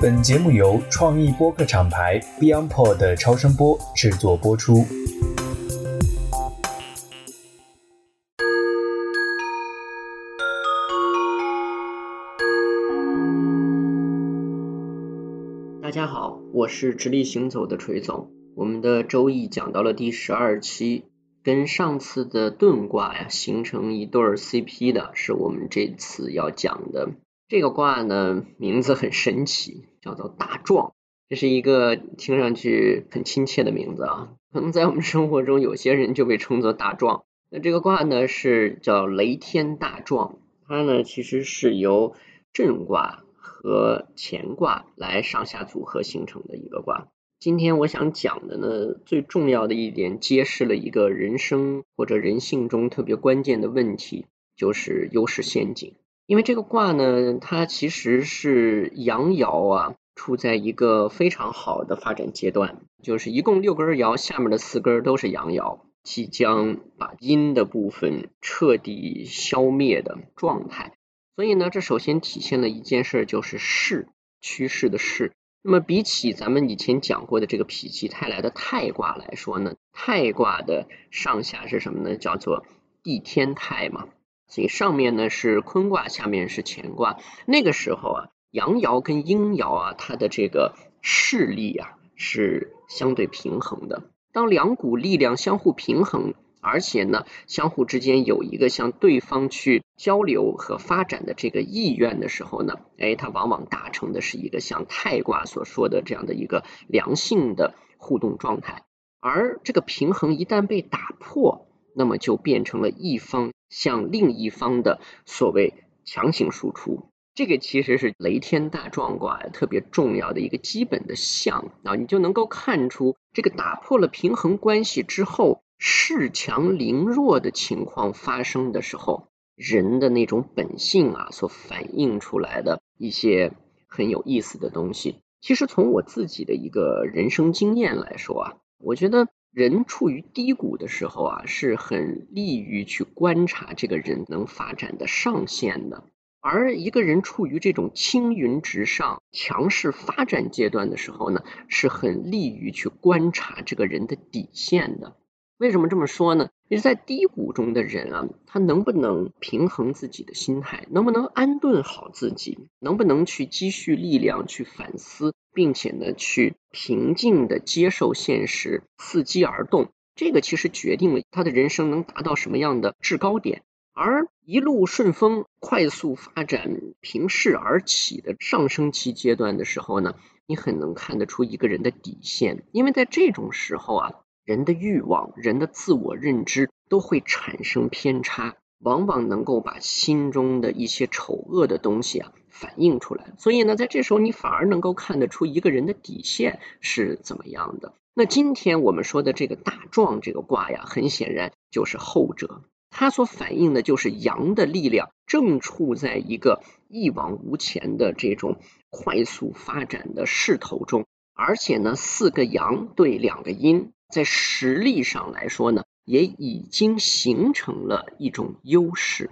本节目由创意播客厂牌 BeyondPod 超声波制作播出。大家好，我是直立行走的锤总。我们的周易讲到了第十二期，跟上次的遁卦呀形成一对 CP 的，是我们这次要讲的。这个卦呢，名字很神奇，叫做大壮。这是一个听上去很亲切的名字啊。可能在我们生活中，有些人就被称作大壮。那这个卦呢，是叫雷天大壮。它呢，其实是由震卦和乾卦来上下组合形成的一个卦。今天我想讲的呢，最重要的一点，揭示了一个人生或者人性中特别关键的问题，就是优势陷阱。因为这个卦呢，它其实是阳爻啊，处在一个非常好的发展阶段，就是一共六根爻，下面的四根都是阳爻，即将把阴的部分彻底消灭的状态。所以呢，这首先体现了一件事，就是势趋势的势。那么比起咱们以前讲过的这个否极泰来的泰卦来说呢，泰卦的上下是什么呢？叫做地天泰嘛。所以上面呢是坤卦，下面是乾卦。那个时候啊，阳爻跟阴爻啊，它的这个势力啊是相对平衡的。当两股力量相互平衡，而且呢相互之间有一个向对方去交流和发展的这个意愿的时候呢，哎，它往往达成的是一个像太卦所说的这样的一个良性的互动状态。而这个平衡一旦被打破，那么就变成了一方。向另一方的所谓强行输出，这个其实是雷天大壮卦特别重要的一个基本的象啊，你就能够看出这个打破了平衡关系之后，恃强凌弱的情况发生的时候，人的那种本性啊所反映出来的一些很有意思的东西。其实从我自己的一个人生经验来说啊，我觉得。人处于低谷的时候啊，是很利于去观察这个人能发展的上限的；而一个人处于这种青云直上、强势发展阶段的时候呢，是很利于去观察这个人的底线的。为什么这么说呢？因为在低谷中的人啊，他能不能平衡自己的心态，能不能安顿好自己，能不能去积蓄力量去反思，并且呢，去平静的接受现实，伺机而动，这个其实决定了他的人生能达到什么样的制高点。而一路顺风、快速发展、平势而起的上升期阶段的时候呢，你很能看得出一个人的底线，因为在这种时候啊。人的欲望、人的自我认知都会产生偏差，往往能够把心中的一些丑恶的东西啊反映出来。所以呢，在这时候你反而能够看得出一个人的底线是怎么样的。那今天我们说的这个大壮这个卦呀，很显然就是后者，它所反映的就是阳的力量正处在一个一往无前的这种快速发展的势头中，而且呢，四个阳对两个阴。在实力上来说呢，也已经形成了一种优势。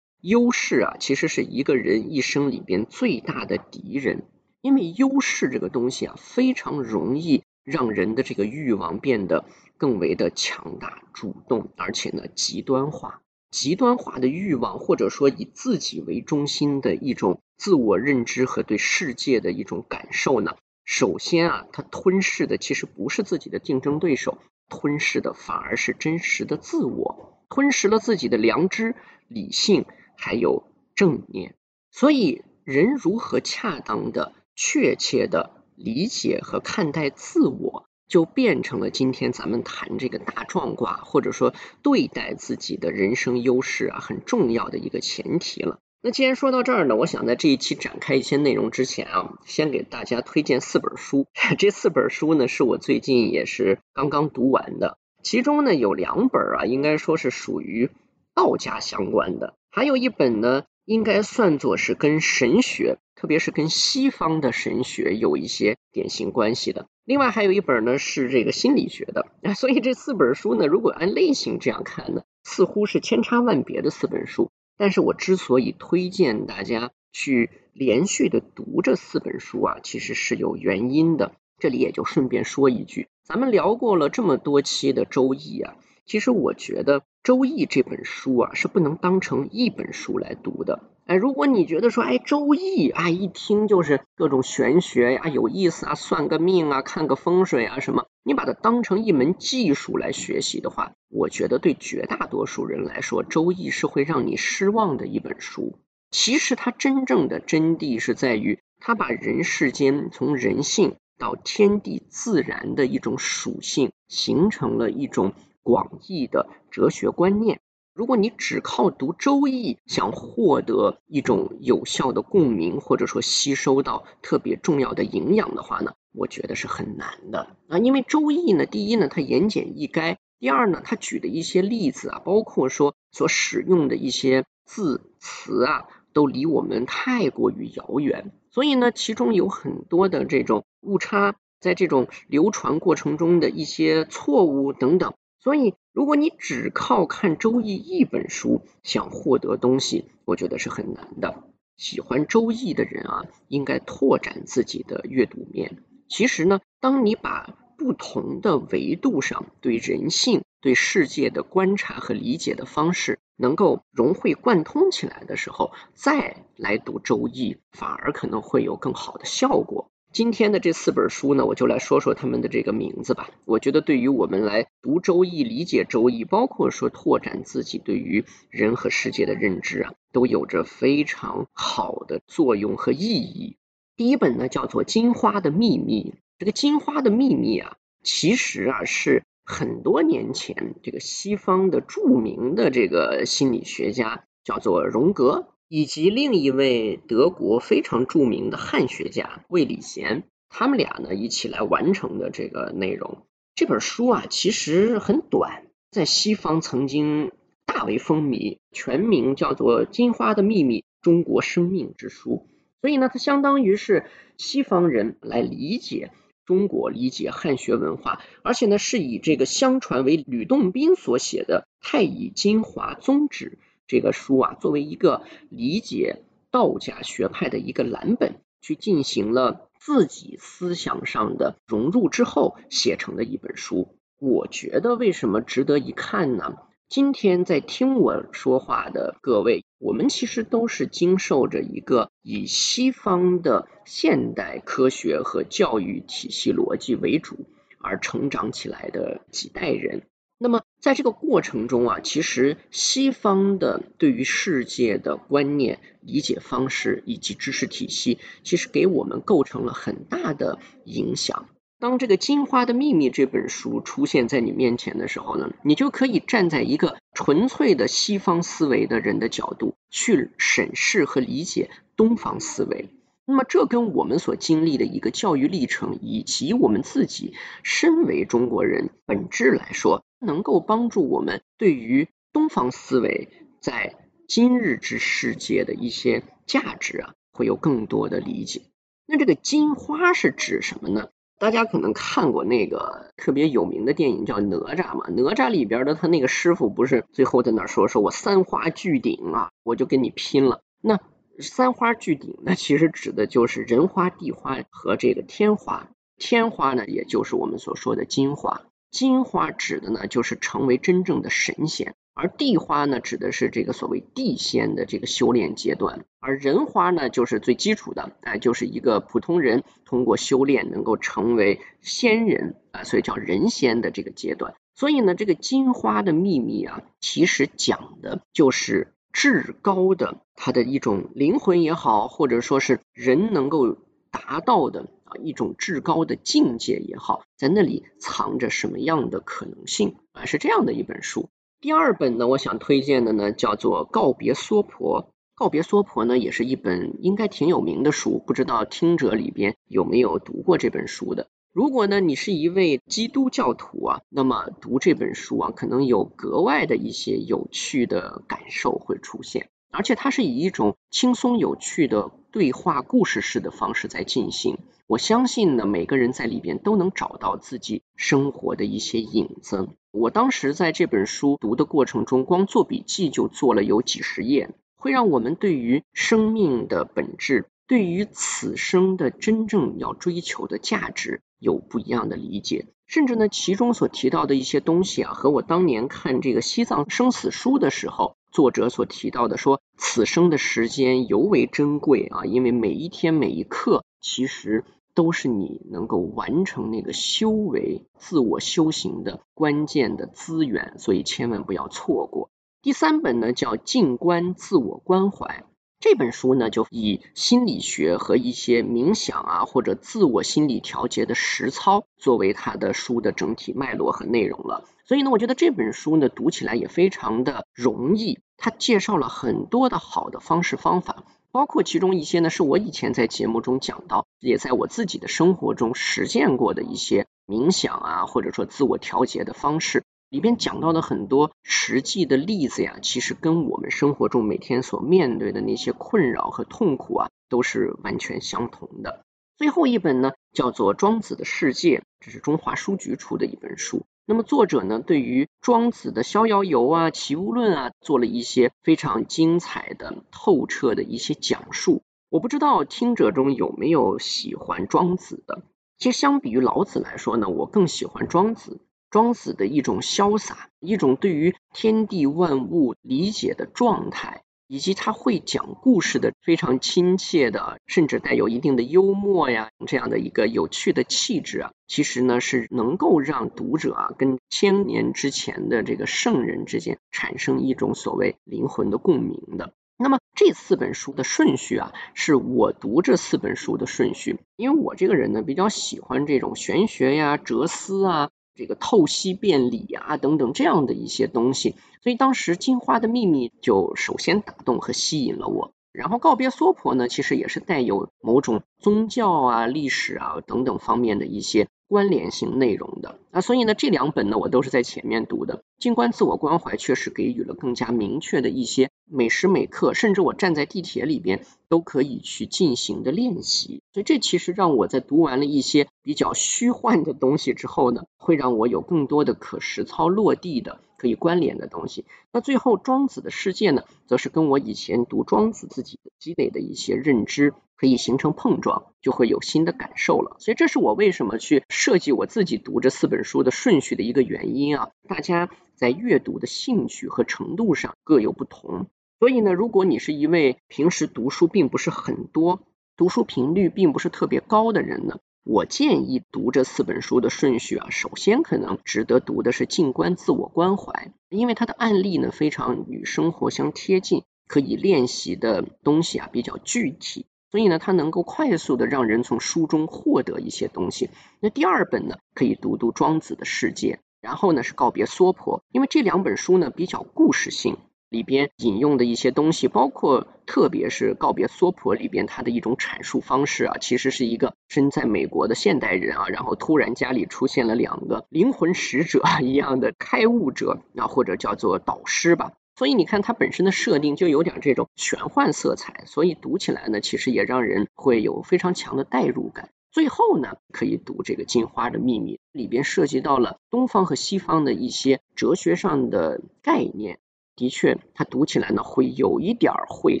优势啊，其实是一个人一生里边最大的敌人，因为优势这个东西啊，非常容易让人的这个欲望变得更为的强大、主动，而且呢极端化。极端化的欲望，或者说以自己为中心的一种自我认知和对世界的一种感受呢。首先啊，它吞噬的其实不是自己的竞争对手，吞噬的反而是真实的自我，吞噬了自己的良知、理性还有正念。所以，人如何恰当的、确切的理解和看待自我，就变成了今天咱们谈这个大壮卦，或者说对待自己的人生优势啊，很重要的一个前提了。那既然说到这儿呢，我想在这一期展开一些内容之前啊，先给大家推荐四本书。这四本书呢，是我最近也是刚刚读完的。其中呢，有两本啊，应该说是属于道家相关的；还有一本呢，应该算作是跟神学，特别是跟西方的神学有一些典型关系的。另外还有一本呢，是这个心理学的。所以这四本书呢，如果按类型这样看呢，似乎是千差万别的四本书。但是我之所以推荐大家去连续的读这四本书啊，其实是有原因的。这里也就顺便说一句，咱们聊过了这么多期的《周易》啊，其实我觉得《周易》这本书啊是不能当成一本书来读的。哎，如果你觉得说，哎，《周易》啊一听就是各种玄学呀，有意思啊，算个命啊，看个风水啊什么，你把它当成一门技术来学习的话，我觉得对绝大多数人来说，《周易》是会让你失望的一本书。其实它真正的真谛是在于，它把人世间从人性。到天地自然的一种属性，形成了一种广义的哲学观念。如果你只靠读《周易》想获得一种有效的共鸣，或者说吸收到特别重要的营养的话呢，我觉得是很难的啊。因为《周易》呢，第一呢，它言简意赅；第二呢，它举的一些例子啊，包括说所使用的一些字词啊。都离我们太过于遥远，所以呢，其中有很多的这种误差，在这种流传过程中的一些错误等等。所以，如果你只靠看《周易》一本书想获得东西，我觉得是很难的。喜欢《周易》的人啊，应该拓展自己的阅读面。其实呢，当你把不同的维度上对人性、对世界的观察和理解的方式。能够融会贯通起来的时候，再来读《周易》，反而可能会有更好的效果。今天的这四本书呢，我就来说说他们的这个名字吧。我觉得对于我们来读《周易》、理解《周易》，包括说拓展自己对于人和世界的认知啊，都有着非常好的作用和意义。第一本呢，叫做《金花的秘密》。这个《金花的秘密》啊，其实啊是。很多年前，这个西方的著名的这个心理学家叫做荣格，以及另一位德国非常著名的汉学家魏礼贤，他们俩呢一起来完成的这个内容。这本书啊其实很短，在西方曾经大为风靡，全名叫做《金花的秘密：中国生命之书》。所以呢，它相当于是西方人来理解。中国理解汉学文化，而且呢是以这个相传为吕洞宾所写的《太乙金华宗旨》这个书啊，作为一个理解道家学派的一个蓝本，去进行了自己思想上的融入之后写成的一本书。我觉得为什么值得一看呢？今天在听我说话的各位，我们其实都是经受着一个以西方的现代科学和教育体系逻辑为主而成长起来的几代人。那么在这个过程中啊，其实西方的对于世界的观念、理解方式以及知识体系，其实给我们构成了很大的影响。当这个《金花的秘密》这本书出现在你面前的时候呢，你就可以站在一个纯粹的西方思维的人的角度去审视和理解东方思维。那么，这跟我们所经历的一个教育历程，以及我们自己身为中国人本质来说，能够帮助我们对于东方思维在今日之世界的一些价值啊，会有更多的理解。那这个金花是指什么呢？大家可能看过那个特别有名的电影叫《哪吒》嘛，《哪吒》里边的他那个师傅不是最后在那说说我三花聚顶啊，我就跟你拼了。那三花聚顶，那其实指的就是人花、地花和这个天花。天花呢，也就是我们所说的金花。金花指的呢，就是成为真正的神仙。而地花呢，指的是这个所谓地仙的这个修炼阶段，而人花呢，就是最基础的，哎，就是一个普通人通过修炼能够成为仙人啊，所以叫人仙的这个阶段。所以呢，这个金花的秘密啊，其实讲的就是至高的它的一种灵魂也好，或者说是人能够达到的啊一种至高的境界也好，在那里藏着什么样的可能性啊，是这样的一本书。第二本呢，我想推荐的呢叫做《告别娑婆》。《告别娑婆》呢，也是一本应该挺有名的书，不知道听者里边有没有读过这本书的。如果呢，你是一位基督教徒啊，那么读这本书啊，可能有格外的一些有趣的感受会出现。而且它是以一种轻松有趣的对话故事式的方式在进行，我相信呢，每个人在里边都能找到自己生活的一些影子。我当时在这本书读的过程中，光做笔记就做了有几十页。会让我们对于生命的本质，对于此生的真正要追求的价值有不一样的理解。甚至呢，其中所提到的一些东西啊，和我当年看这个西藏生死书的时候，作者所提到的说，此生的时间尤为珍贵啊，因为每一天每一刻，其实都是你能够完成那个修为、自我修行的关键的资源，所以千万不要错过。第三本呢，叫《静观自我关怀》。这本书呢，就以心理学和一些冥想啊，或者自我心理调节的实操作为它的书的整体脉络和内容了。所以呢，我觉得这本书呢，读起来也非常的容易。它介绍了很多的好的方式方法，包括其中一些呢，是我以前在节目中讲到，也在我自己的生活中实践过的一些冥想啊，或者说自我调节的方式。里边讲到的很多实际的例子呀，其实跟我们生活中每天所面对的那些困扰和痛苦啊，都是完全相同的。最后一本呢，叫做《庄子的世界》，这是中华书局出的一本书。那么作者呢，对于庄子的《逍遥游》啊、《齐物论》啊，做了一些非常精彩的、透彻的一些讲述。我不知道听者中有没有喜欢庄子的。其实相比于老子来说呢，我更喜欢庄子。庄子的一种潇洒，一种对于天地万物理解的状态，以及他会讲故事的非常亲切的，甚至带有一定的幽默呀，这样的一个有趣的气质啊，其实呢是能够让读者啊跟千年之前的这个圣人之间产生一种所谓灵魂的共鸣的。那么这四本书的顺序啊，是我读这四本书的顺序，因为我这个人呢比较喜欢这种玄学呀、哲思啊。这个透析辩理啊，等等这样的一些东西，所以当时《进化的秘密》就首先打动和吸引了我。然后告别娑婆呢，其实也是带有某种宗教啊、历史啊等等方面的一些。关联性内容的啊，所以呢，这两本呢，我都是在前面读的。静观自我关怀确实给予了更加明确的一些每时每刻，甚至我站在地铁里边都可以去进行的练习。所以这其实让我在读完了一些比较虚幻的东西之后呢，会让我有更多的可实操落地的可以关联的东西。那最后庄子的世界呢，则是跟我以前读庄子自己积累的一些认知。可以形成碰撞，就会有新的感受了。所以这是我为什么去设计我自己读这四本书的顺序的一个原因啊。大家在阅读的兴趣和程度上各有不同，所以呢，如果你是一位平时读书并不是很多、读书频率并不是特别高的人呢，我建议读这四本书的顺序啊，首先可能值得读的是《静观自我关怀》，因为它的案例呢非常与生活相贴近，可以练习的东西啊比较具体。所以呢，它能够快速的让人从书中获得一些东西。那第二本呢，可以读读庄子的世界，然后呢是告别娑婆，因为这两本书呢比较故事性，里边引用的一些东西，包括特别是告别娑婆里边它的一种阐述方式啊，其实是一个身在美国的现代人啊，然后突然家里出现了两个灵魂使者一样的开悟者啊，或者叫做导师吧。所以你看，它本身的设定就有点这种玄幻色彩，所以读起来呢，其实也让人会有非常强的代入感。最后呢，可以读这个《金花的秘密》，里边涉及到了东方和西方的一些哲学上的概念，的确，它读起来呢会有一点晦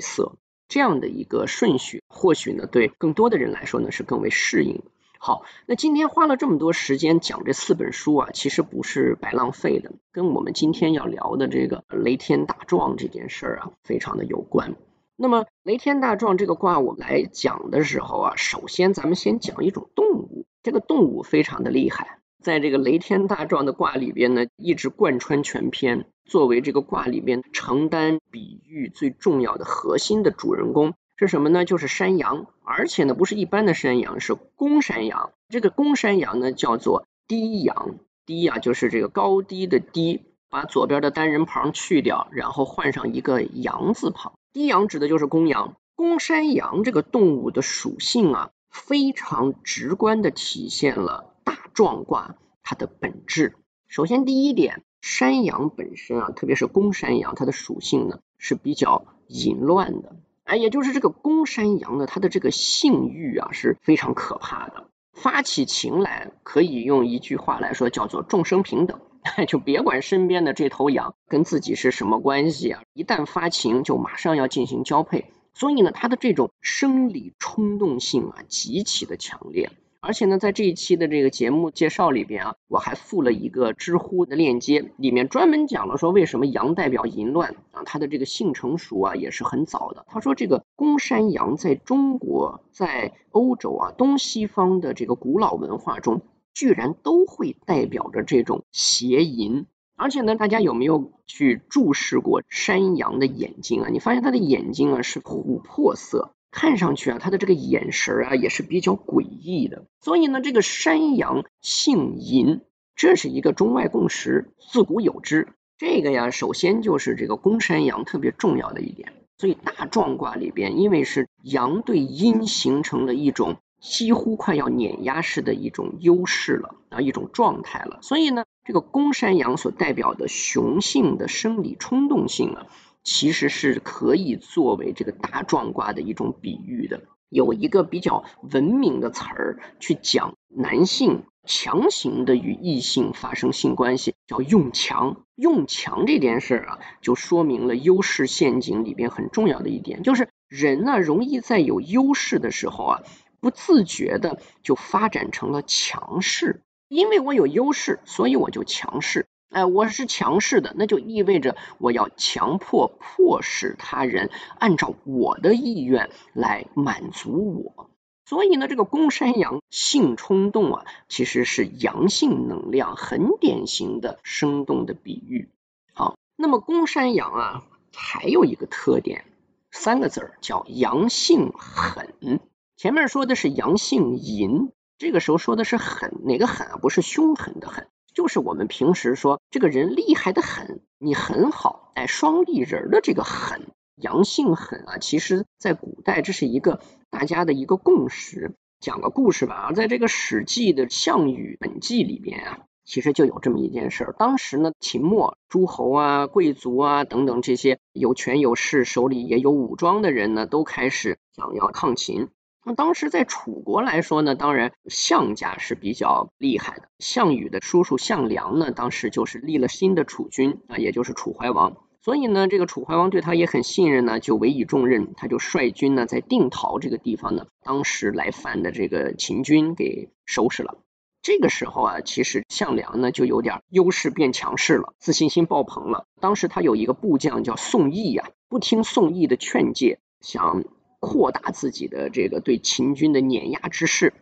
涩。这样的一个顺序，或许呢对更多的人来说呢是更为适应。好，那今天花了这么多时间讲这四本书啊，其实不是白浪费的，跟我们今天要聊的这个雷天大壮这件事儿啊，非常的有关。那么雷天大壮这个卦，我们来讲的时候啊，首先咱们先讲一种动物，这个动物非常的厉害，在这个雷天大壮的卦里边呢，一直贯穿全篇，作为这个卦里边承担比喻最重要的核心的主人公。是什么呢？就是山羊，而且呢不是一般的山羊，是公山羊。这个公山羊呢叫做低羊，低啊就是这个高低的低，把左边的单人旁去掉，然后换上一个羊字旁。低羊指的就是公羊。公山羊这个动物的属性啊，非常直观的体现了大壮卦它的本质。首先第一点，山羊本身啊，特别是公山羊，它的属性呢是比较淫乱的。哎，也就是这个公山羊呢，它的这个性欲啊是非常可怕的，发起情来可以用一句话来说叫做众生平等，就别管身边的这头羊跟自己是什么关系啊，一旦发情就马上要进行交配，所以呢，它的这种生理冲动性啊极其的强烈。而且呢，在这一期的这个节目介绍里边啊，我还附了一个知乎的链接，里面专门讲了说为什么羊代表淫乱啊，它的这个性成熟啊也是很早的。他说这个公山羊在中国、在欧洲啊东西方的这个古老文化中，居然都会代表着这种邪淫。而且呢，大家有没有去注视过山羊的眼睛啊？你发现它的眼睛啊是琥珀色。看上去啊，他的这个眼神啊也是比较诡异的。所以呢，这个山羊姓淫，这是一个中外共识，自古有之。这个呀，首先就是这个公山羊特别重要的一点。所以大壮卦里边，因为是阳对阴形成了一种几乎快要碾压式的一种优势了啊，一种状态了。所以呢，这个公山羊所代表的雄性的生理冲动性啊。其实是可以作为这个大壮卦的一种比喻的。有一个比较文明的词儿去讲男性强行的与异性发生性关系，叫用强。用强这件事儿啊，就说明了优势陷阱里边很重要的一点，就是人呢容易在有优势的时候啊，不自觉的就发展成了强势。因为我有优势，所以我就强势。哎，我是强势的，那就意味着我要强迫、迫使他人按照我的意愿来满足我。所以呢，这个公山羊性冲动啊，其实是阳性能量很典型的生动的比喻。好，那么公山羊啊，还有一个特点，三个字儿叫阳性狠。前面说的是阳性淫，这个时候说的是狠，哪个狠啊？不是凶狠的狠。就是我们平时说这个人厉害的很，你很好，哎，双立人的这个狠，阳性狠啊，其实在古代这是一个大家的一个共识。讲个故事吧，在这个《史记》的《项羽本纪》里边啊，其实就有这么一件事儿。当时呢，秦末诸侯啊、贵族啊等等这些有权有势、手里也有武装的人呢，都开始想要抗秦。那当时在楚国来说呢，当然项家是比较厉害的。项羽的叔叔项梁呢，当时就是立了新的楚君啊，也就是楚怀王。所以呢，这个楚怀王对他也很信任呢，就委以重任，他就率军呢在定陶这个地方呢，当时来犯的这个秦军给收拾了。这个时候啊，其实项梁呢就有点优势变强势了，自信心爆棚了。当时他有一个部将叫宋义呀，不听宋义的劝诫，想。扩大自己的这个对秦军的碾压之势，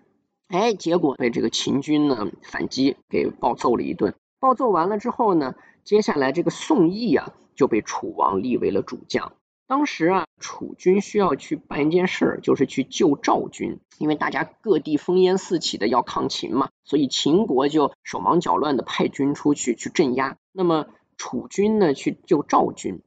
哎，结果被这个秦军呢反击给暴揍了一顿。暴揍完了之后呢，接下来这个宋义啊就被楚王立为了主将。当时啊，楚军需要去办一件事，就是去救赵军，因为大家各地烽烟四起的要抗秦嘛，所以秦国就手忙脚乱的派军出去去镇压。那么楚军呢去救赵军。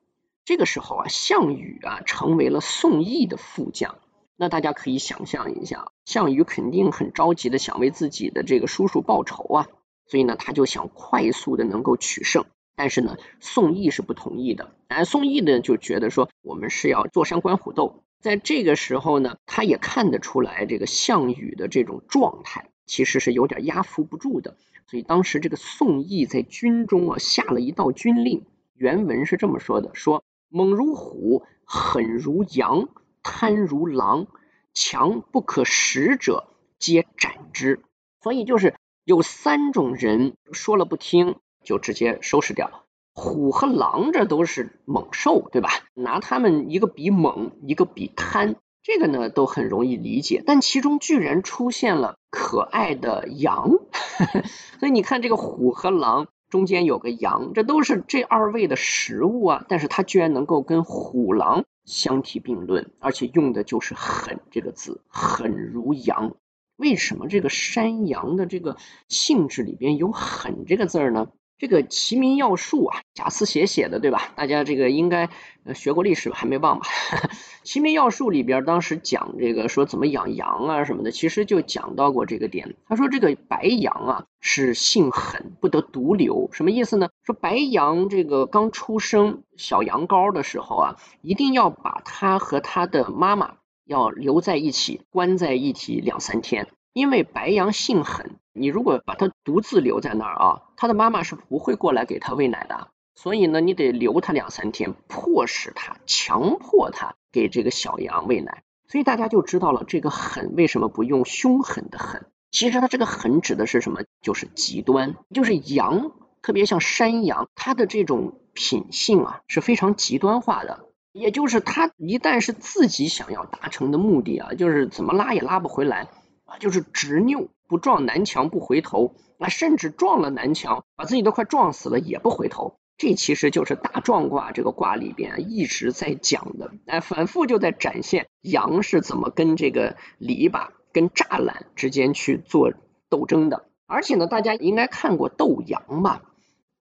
这个时候啊，项羽啊成为了宋义的副将。那大家可以想象一下，项羽肯定很着急的想为自己的这个叔叔报仇啊，所以呢，他就想快速的能够取胜。但是呢，宋义是不同意的。哎，宋义呢就觉得说，我们是要坐山观虎斗。在这个时候呢，他也看得出来，这个项羽的这种状态其实是有点压服不住的。所以当时这个宋义在军中啊下了一道军令，原文是这么说的：说。猛如虎，狠如羊，贪如狼，强不可食者，皆斩之。所以就是有三种人说了不听，就直接收拾掉。虎和狼这都是猛兽，对吧？拿他们一个比猛，一个比贪，这个呢都很容易理解。但其中居然出现了可爱的羊，所以你看这个虎和狼。中间有个羊，这都是这二位的食物啊，但是它居然能够跟虎狼相提并论，而且用的就是狠这个字，狠如羊。为什么这个山羊的这个性质里边有狠这个字呢？这个《齐民要术》啊，贾思勰写的，对吧？大家这个应该学过历史吧，还没忘吧？《齐民要术》里边当时讲这个说怎么养羊啊什么的，其实就讲到过这个点。他说这个白羊啊是性狠，不得独留，什么意思呢？说白羊这个刚出生小羊羔的时候啊，一定要把它和它的妈妈要留在一起，关在一起两三天。因为白羊性狠，你如果把它独自留在那儿啊，它的妈妈是不会过来给它喂奶的。所以呢，你得留它两三天，迫使它、强迫它给这个小羊喂奶。所以大家就知道了，这个狠为什么不用凶狠的狠？其实它这个狠指的是什么？就是极端，就是羊，特别像山羊，它的这种品性啊是非常极端化的。也就是它一旦是自己想要达成的目的啊，就是怎么拉也拉不回来啊，就是执拗，不撞南墙不回头啊，甚至撞了南墙，把自己都快撞死了也不回头。这其实就是大壮卦这个卦里边一直在讲的，哎，反复就在展现羊是怎么跟这个篱笆、跟栅栏之间去做斗争的。而且呢，大家应该看过斗羊吧？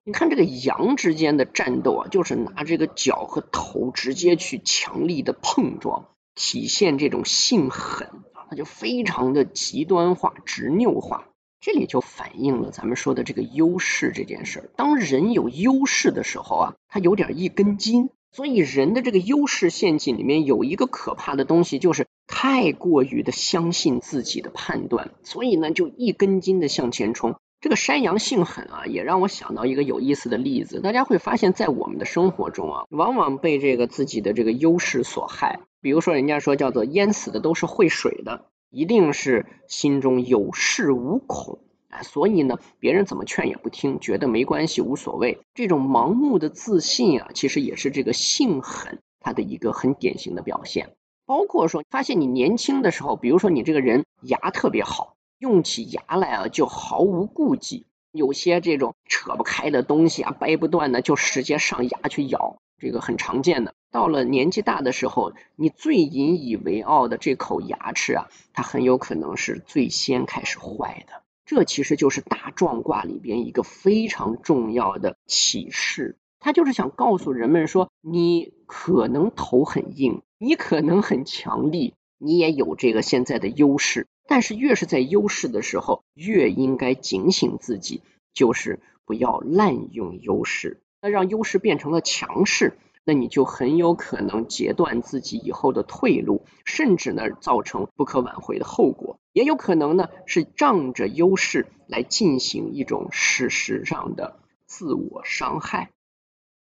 你看这个羊之间的战斗啊，就是拿这个脚和头直接去强力的碰撞，体现这种性狠，它就非常的极端化、执拗化。这里就反映了咱们说的这个优势这件事儿。当人有优势的时候啊，他有点一根筋。所以人的这个优势陷阱里面有一个可怕的东西，就是太过于的相信自己的判断，所以呢就一根筋的向前冲。这个山羊性狠啊，也让我想到一个有意思的例子。大家会发现，在我们的生活中啊，往往被这个自己的这个优势所害。比如说，人家说叫做淹死的都是会水的。一定是心中有恃无恐啊，所以呢，别人怎么劝也不听，觉得没关系，无所谓。这种盲目的自信啊，其实也是这个性狠它的一个很典型的表现。包括说，发现你年轻的时候，比如说你这个人牙特别好，用起牙来啊就毫无顾忌，有些这种扯不开的东西啊，掰不断的，就直接上牙去咬。这个很常见的，到了年纪大的时候，你最引以为傲的这口牙齿啊，它很有可能是最先开始坏的。这其实就是大壮卦里边一个非常重要的启示，它就是想告诉人们说，你可能头很硬，你可能很强力，你也有这个现在的优势，但是越是在优势的时候，越应该警醒自己，就是不要滥用优势。那让优势变成了强势，那你就很有可能截断自己以后的退路，甚至呢造成不可挽回的后果，也有可能呢是仗着优势来进行一种事实上的自我伤害。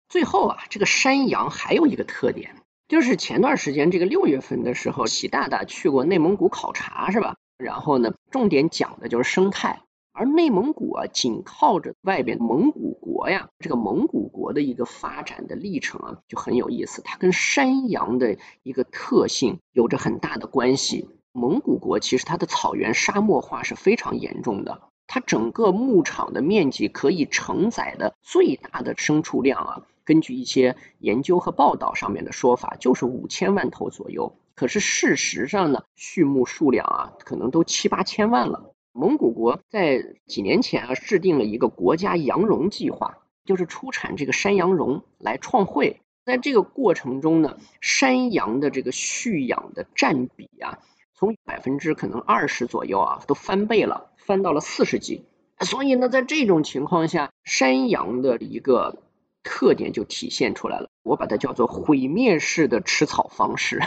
最后啊，这个山羊还有一个特点，就是前段时间这个六月份的时候，习大大去过内蒙古考察，是吧？然后呢，重点讲的就是生态。而内蒙古啊，紧靠着外边蒙古国呀，这个蒙古国的一个发展的历程啊，就很有意思。它跟山羊的一个特性有着很大的关系。蒙古国其实它的草原沙漠化是非常严重的，它整个牧场的面积可以承载的最大的牲畜量啊，根据一些研究和报道上面的说法，就是五千万头左右。可是事实上呢，畜牧数量啊，可能都七八千万了。蒙古国在几年前啊制定了一个国家羊绒计划，就是出产这个山羊绒来创汇。在这个过程中呢，山羊的这个蓄养的占比啊，从百分之可能二十左右啊，都翻倍了，翻到了四十几。所以呢，在这种情况下，山羊的一个特点就体现出来了。我把它叫做毁灭式的吃草方式。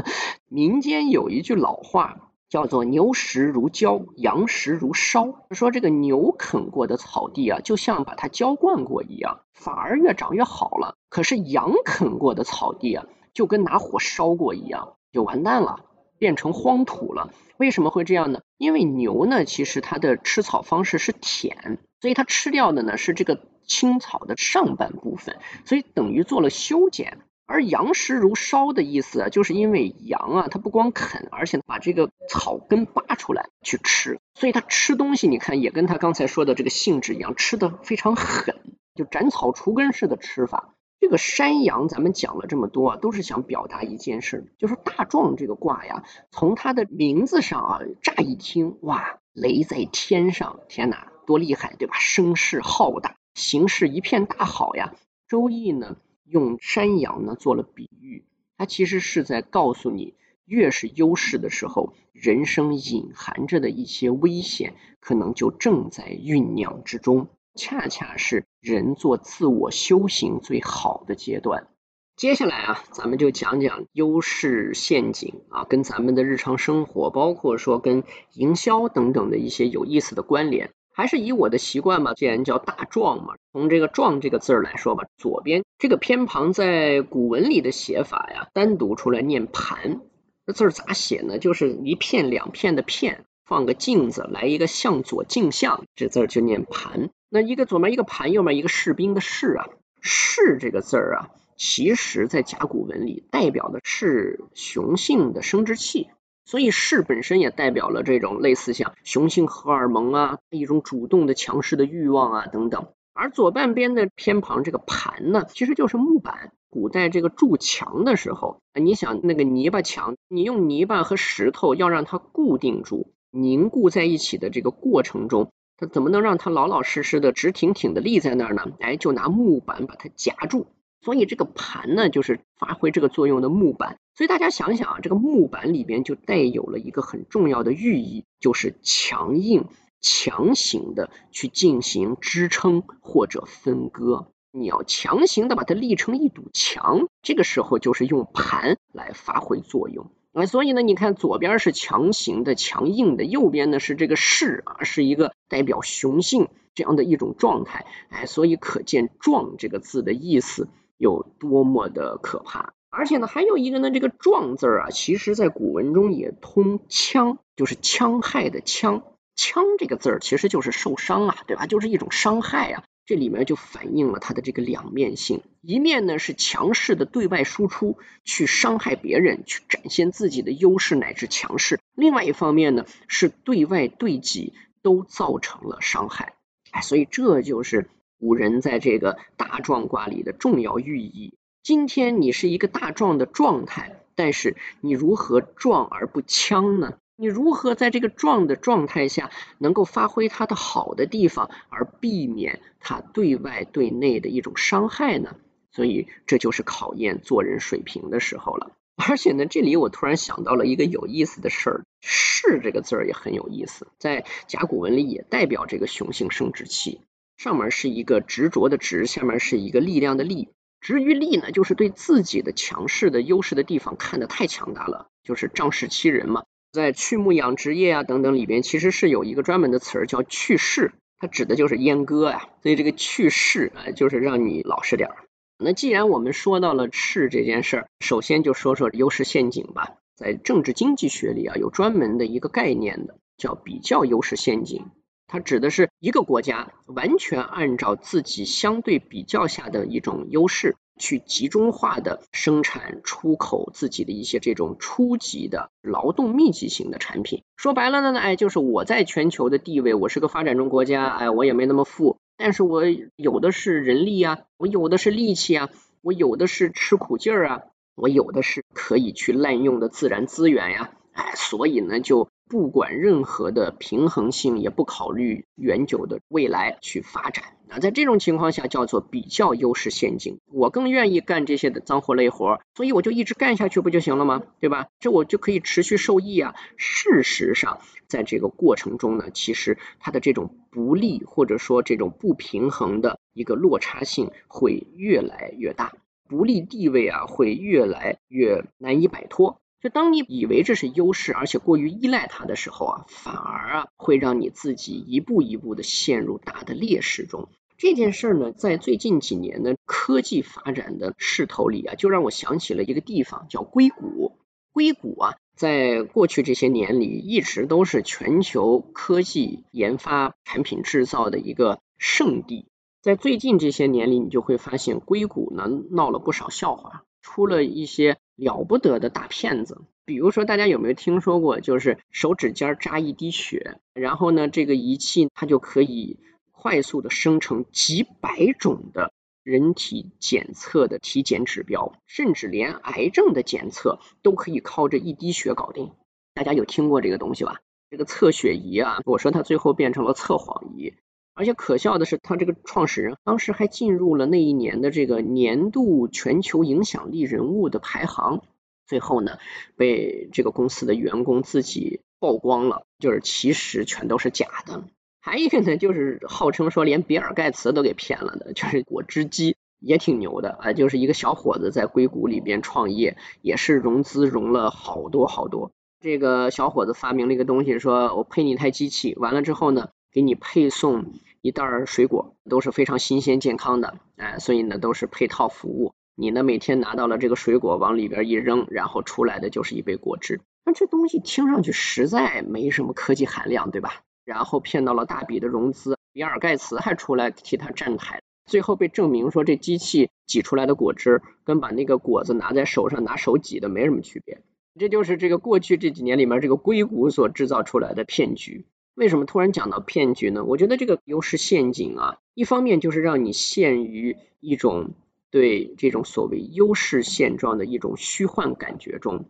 民间有一句老话。叫做牛食如浇，羊食如烧。说这个牛啃过的草地啊，就像把它浇灌过一样，反而越长越好了。可是羊啃过的草地啊，就跟拿火烧过一样，就完蛋了，变成荒土了。为什么会这样呢？因为牛呢，其实它的吃草方式是舔，所以它吃掉的呢是这个青草的上半部分，所以等于做了修剪。而羊食如烧的意思，就是因为羊啊，它不光啃，而且把这个草根扒出来去吃，所以它吃东西，你看也跟他刚才说的这个性质一样，吃的非常狠，就斩草除根式的吃法。这个山羊，咱们讲了这么多啊，都是想表达一件事，就是大壮这个卦呀，从它的名字上啊，乍一听，哇，雷在天上，天哪，多厉害，对吧？声势浩大，形势一片大好呀。周易呢？用山羊呢做了比喻，它其实是在告诉你，越是优势的时候，人生隐含着的一些危险，可能就正在酝酿之中，恰恰是人做自我修行最好的阶段。接下来啊，咱们就讲讲优势陷阱啊，跟咱们的日常生活，包括说跟营销等等的一些有意思的关联。还是以我的习惯吧，既然叫大壮嘛，从这个壮这个字儿来说吧，左边这个偏旁在古文里的写法呀，单独出来念盘，这字儿咋写呢？就是一片两片的片，放个镜子，来一个向左镜像，这字儿就念盘。那一个左面一个盘，右面一个士兵的士啊，士这个字儿啊，其实在甲骨文里代表的是雄性的生殖器。所以势本身也代表了这种类似像雄性荷尔蒙啊，一种主动的强势的欲望啊等等。而左半边的偏旁这个盘呢，其实就是木板。古代这个筑墙的时候，你想那个泥巴墙，你用泥巴和石头要让它固定住、凝固在一起的这个过程中，它怎么能让它老老实实的直挺挺的立在那儿呢？哎，就拿木板把它夹住。所以这个盘呢，就是发挥这个作用的木板。所以大家想想啊，这个木板里边就带有了一个很重要的寓意，就是强硬、强行的去进行支撑或者分割。你要强行的把它立成一堵墙，这个时候就是用盘来发挥作用。啊，所以呢，你看左边是强行的、强硬的，右边呢是这个势啊，是一个代表雄性这样的一种状态。哎，所以可见“壮”这个字的意思。有多么的可怕，而且呢，还有一个呢，这个“壮”字啊，其实在古文中也通“戕”，就是戕害的“戕”。戕这个字儿其实就是受伤啊，对吧？就是一种伤害啊。这里面就反映了它的这个两面性，一面呢是强势的对外输出，去伤害别人，去展现自己的优势乃至强势；另外一方面呢，是对外对己都造成了伤害。哎，所以这就是。古人在这个大壮卦里的重要寓意。今天你是一个大壮的状态，但是你如何壮而不强呢？你如何在这个壮的状态下能够发挥它的好的地方，而避免它对外对内的一种伤害呢？所以这就是考验做人水平的时候了。而且呢，这里我突然想到了一个有意思的事儿，士这个字儿也很有意思，在甲骨文里也代表这个雄性生殖器。上面是一个执着的执，下面是一个力量的力。执于利呢，就是对自己的强势的优势的地方看得太强大了，就是仗势欺人嘛。在畜牧养殖业啊等等里边，其实是有一个专门的词儿叫去势，它指的就是阉割呀。所以这个去势啊，就是让你老实点儿。那既然我们说到了势这件事儿，首先就说说优势陷阱吧。在政治经济学里啊，有专门的一个概念的，叫比较优势陷阱。它指的是一个国家完全按照自己相对比较下的一种优势，去集中化的生产出口自己的一些这种初级的劳动密集型的产品。说白了呢，哎，就是我在全球的地位，我是个发展中国家，哎，我也没那么富，但是我有的是人力啊，我有的是力气啊，我有的是吃苦劲儿啊，我有的是可以去滥用的自然资源呀，哎，所以呢就。不管任何的平衡性，也不考虑远久的未来去发展。那在这种情况下，叫做比较优势陷阱。我更愿意干这些的脏活累活，所以我就一直干下去不就行了吗？对吧？这我就可以持续受益啊。事实上，在这个过程中呢，其实它的这种不利或者说这种不平衡的一个落差性会越来越大，不利地位啊会越来越难以摆脱。就当你以为这是优势，而且过于依赖它的时候啊，反而啊会让你自己一步一步的陷入大的劣势中。这件事儿呢，在最近几年的科技发展的势头里啊，就让我想起了一个地方，叫硅谷。硅谷啊，在过去这些年里，一直都是全球科技研发、产品制造的一个圣地。在最近这些年里，你就会发现硅谷呢闹了不少笑话，出了一些。了不得的大骗子，比如说大家有没有听说过，就是手指尖扎一滴血，然后呢，这个仪器它就可以快速的生成几百种的人体检测的体检指标，甚至连癌症的检测都可以靠这一滴血搞定。大家有听过这个东西吧？这个测血仪啊，我说它最后变成了测谎仪。而且可笑的是，他这个创始人当时还进入了那一年的这个年度全球影响力人物的排行，最后呢，被这个公司的员工自己曝光了，就是其实全都是假的。还有一个呢，就是号称说连比尔盖茨都给骗了的，就是果汁机。也挺牛的啊，就是一个小伙子在硅谷里边创业，也是融资融了好多好多。这个小伙子发明了一个东西，说我配你一台机器，完了之后呢，给你配送一袋水果，都是非常新鲜健康的，哎，所以呢都是配套服务。你呢每天拿到了这个水果往里边一扔，然后出来的就是一杯果汁。那这东西听上去实在没什么科技含量，对吧？然后骗到了大笔的融资，比尔盖茨还出来替他站台。最后被证明说，这机器挤出来的果汁跟把那个果子拿在手上拿手挤的没什么区别。这就是这个过去这几年里面这个硅谷所制造出来的骗局。为什么突然讲到骗局呢？我觉得这个优势陷阱啊，一方面就是让你陷于一种对这种所谓优势现状的一种虚幻感觉中；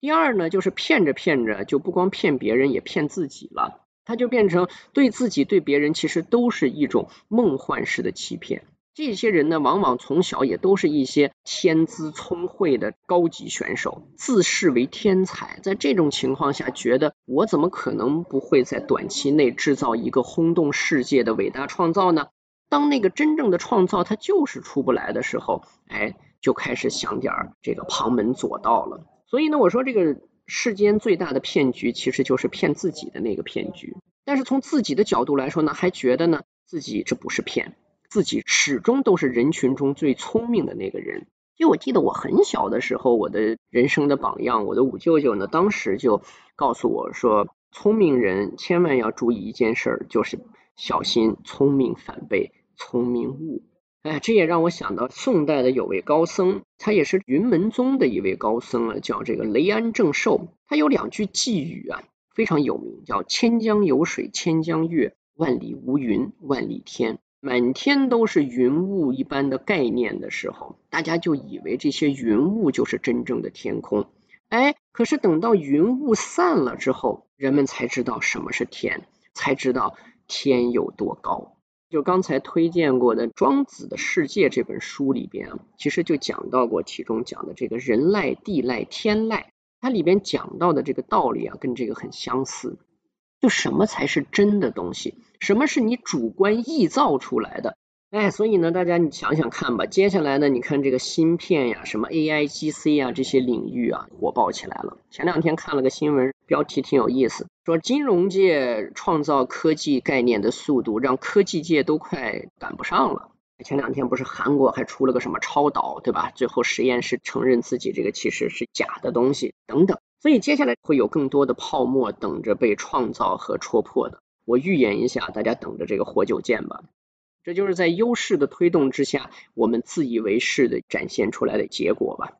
第二呢，就是骗着骗着就不光骗别人，也骗自己了。它就变成对自己、对别人，其实都是一种梦幻式的欺骗。这些人呢，往往从小也都是一些天资聪慧的高级选手，自视为天才。在这种情况下，觉得我怎么可能不会在短期内制造一个轰动世界的伟大创造呢？当那个真正的创造它就是出不来的时候，哎，就开始想点儿这个旁门左道了。所以呢，我说这个。世间最大的骗局其实就是骗自己的那个骗局，但是从自己的角度来说呢，还觉得呢自己这不是骗，自己始终都是人群中最聪明的那个人。就我记得我很小的时候，我的人生的榜样，我的五舅舅呢，当时就告诉我说，聪明人千万要注意一件事儿，就是小心聪明反被聪明误。哎，这也让我想到宋代的有位高僧，他也是云门宗的一位高僧啊，叫这个雷安正寿。他有两句寄语啊，非常有名，叫“千江有水千江月，万里无云万里天”。满天都是云雾一般的概念的时候，大家就以为这些云雾就是真正的天空。哎，可是等到云雾散了之后，人们才知道什么是天，才知道天有多高。就刚才推荐过的《庄子的世界》这本书里边，其实就讲到过其中讲的这个人赖、地赖、天赖，它里边讲到的这个道理啊，跟这个很相似。就什么才是真的东西？什么是你主观臆造出来的？哎，所以呢，大家你想想看吧，接下来呢，你看这个芯片呀，什么 AI、GC 啊这些领域啊，火爆起来了。前两天看了个新闻，标题挺有意思，说金融界创造科技概念的速度，让科技界都快赶不上了。前两天不是韩国还出了个什么超导，对吧？最后实验室承认自己这个其实是假的东西，等等。所以接下来会有更多的泡沫等着被创造和戳破的。我预言一下，大家等着这个活久见吧。这就是在优势的推动之下，我们自以为是的展现出来的结果吧。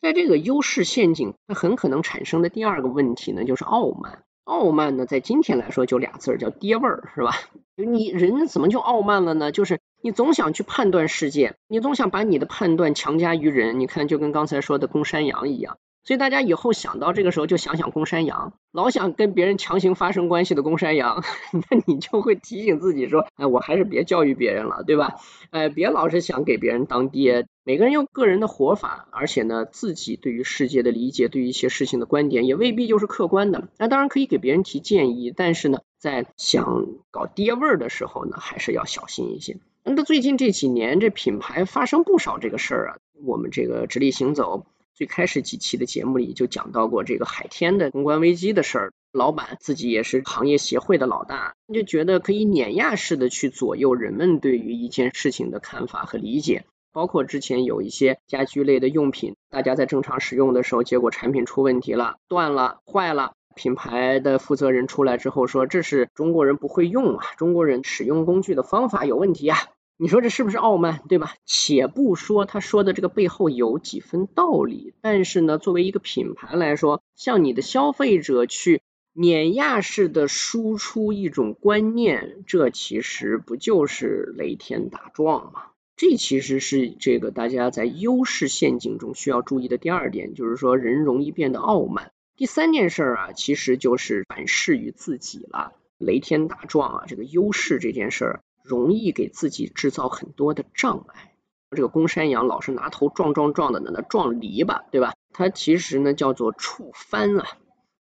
在这个优势陷阱，它很可能产生的第二个问题呢，就是傲慢。傲慢呢，在今天来说就俩字儿，叫爹味儿，是吧？你人怎么就傲慢了呢？就是你总想去判断世界，你总想把你的判断强加于人。你看，就跟刚才说的公山羊一样。所以大家以后想到这个时候就想想公山羊，老想跟别人强行发生关系的公山羊，那你就会提醒自己说，哎，我还是别教育别人了，对吧？哎，别老是想给别人当爹。每个人有个人的活法，而且呢，自己对于世界的理解，对于一些事情的观点，也未必就是客观的。那当然可以给别人提建议，但是呢，在想搞爹味儿的时候呢，还是要小心一些。那最近这几年，这品牌发生不少这个事儿啊，我们这个直立行走。最开始几期的节目里就讲到过这个海天的公关危机的事儿，老板自己也是行业协会的老大，就觉得可以碾压式的去左右人们对于一件事情的看法和理解。包括之前有一些家居类的用品，大家在正常使用的时候，结果产品出问题了，断了，坏了，品牌的负责人出来之后说，这是中国人不会用啊，中国人使用工具的方法有问题啊。你说这是不是傲慢，对吧？且不说他说的这个背后有几分道理，但是呢，作为一个品牌来说，向你的消费者去碾压式的输出一种观念，这其实不就是雷天大壮吗？这其实是这个大家在优势陷阱中需要注意的第二点，就是说人容易变得傲慢。第三件事啊，其实就是反噬于自己了。雷天大壮啊，这个优势这件事儿。容易给自己制造很多的障碍。这个公山羊老是拿头撞撞撞的呢，那撞篱笆，对吧？它其实呢叫做触翻啊，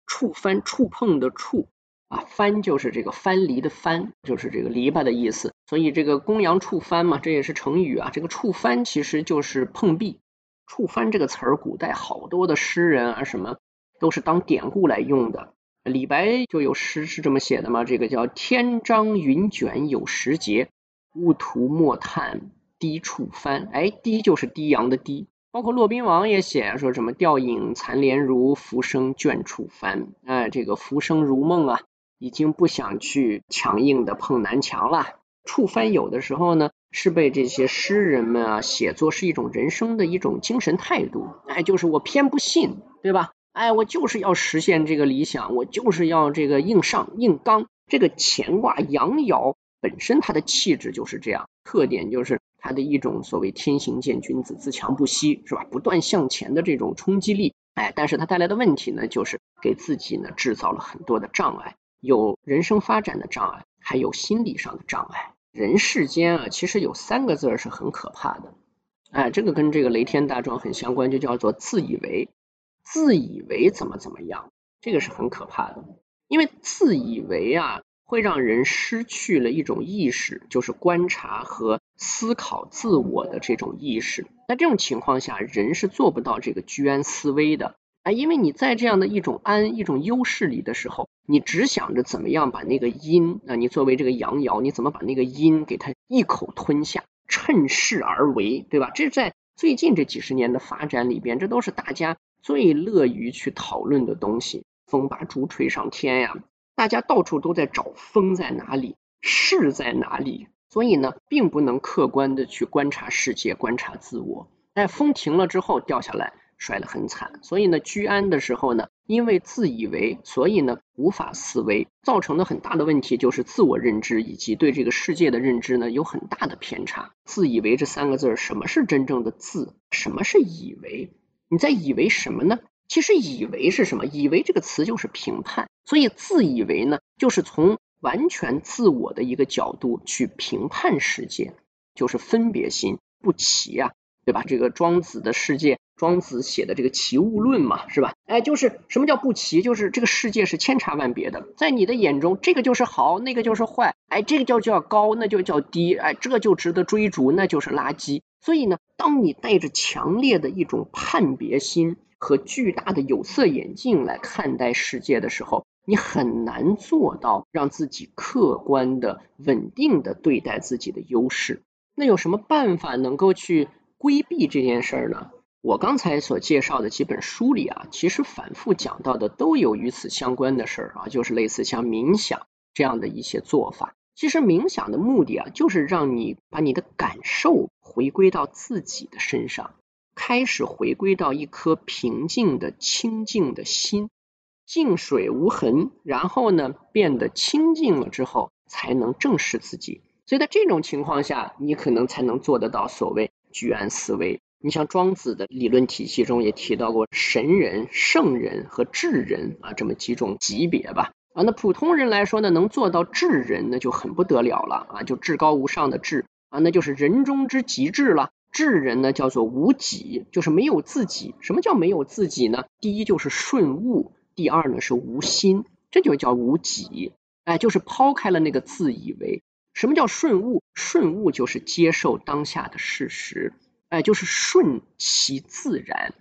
触翻触碰的触。啊，藩就是这个藩篱的藩，就是这个篱笆的意思。所以这个公羊触藩嘛，这也是成语啊。这个触藩其实就是碰壁。触藩这个词儿，古代好多的诗人啊什么都是当典故来用的。李白就有诗是这么写的嘛，这个叫天张云卷有时节，乌涂墨炭低处翻。哎，低就是低阳的低。包括骆宾王也写说什么吊影残莲如浮生卷处翻。哎，这个浮生如梦啊。已经不想去强硬的碰南墙了。触翻有的时候呢，是被这些诗人们啊写作是一种人生的一种精神态度。哎，就是我偏不信，对吧？哎，我就是要实现这个理想，我就是要这个硬上硬刚。这个乾卦阳爻本身它的气质就是这样，特点就是它的一种所谓天行健，君子自强不息，是吧？不断向前的这种冲击力。哎，但是它带来的问题呢，就是给自己呢制造了很多的障碍。有人生发展的障碍，还有心理上的障碍。人世间啊，其实有三个字是很可怕的，哎，这个跟这个雷天大壮很相关，就叫做自以为。自以为怎么怎么样，这个是很可怕的。因为自以为啊，会让人失去了一种意识，就是观察和思考自我的这种意识。在这种情况下，人是做不到这个居安思危的。啊，因为你在这样的一种安、一种优势里的时候，你只想着怎么样把那个阴啊，你作为这个阳爻，你怎么把那个阴给它一口吞下，趁势而为，对吧？这在最近这几十年的发展里边，这都是大家最乐于去讨论的东西。风把竹吹上天呀，大家到处都在找风在哪里，势在哪里，所以呢，并不能客观的去观察世界、观察自我。哎，风停了之后掉下来。摔得很惨，所以呢，居安的时候呢，因为自以为，所以呢，无法思维，造成的很大的问题就是自我认知以及对这个世界的认知呢，有很大的偏差。自以为这三个字，什么是真正的自？什么是以为？你在以为什么呢？其实以为是什么？以为这个词就是评判，所以自以为呢，就是从完全自我的一个角度去评判世界，就是分别心不齐啊。对吧？这个庄子的世界，庄子写的这个齐物论嘛，是吧？哎，就是什么叫不齐？就是这个世界是千差万别的，在你的眼中，这个就是好，那个就是坏，哎，这个叫叫高，那就叫低，哎，这就值得追逐，那就是垃圾。所以呢，当你带着强烈的一种判别心和巨大的有色眼镜来看待世界的时候，你很难做到让自己客观的、稳定的对待自己的优势。那有什么办法能够去？规避这件事儿呢，我刚才所介绍的几本书里啊，其实反复讲到的都有与此相关的事儿啊，就是类似像冥想这样的一些做法。其实冥想的目的啊，就是让你把你的感受回归到自己的身上，开始回归到一颗平静的、清净的心，静水无痕，然后呢，变得清净了之后，才能正视自己。所以在这种情况下，你可能才能做得到所谓。居安思危。你像庄子的理论体系中也提到过神人、圣人和智人啊这么几种级别吧啊。那普通人来说呢，能做到智人那就很不得了了啊，就至高无上的智啊，那就是人中之极致了。智人呢叫做无己，就是没有自己。什么叫没有自己呢？第一就是顺物，第二呢是无心，这就叫无己。哎，就是抛开了那个自以为。什么叫顺物？顺物就是接受当下的事实，哎，就是顺其自然，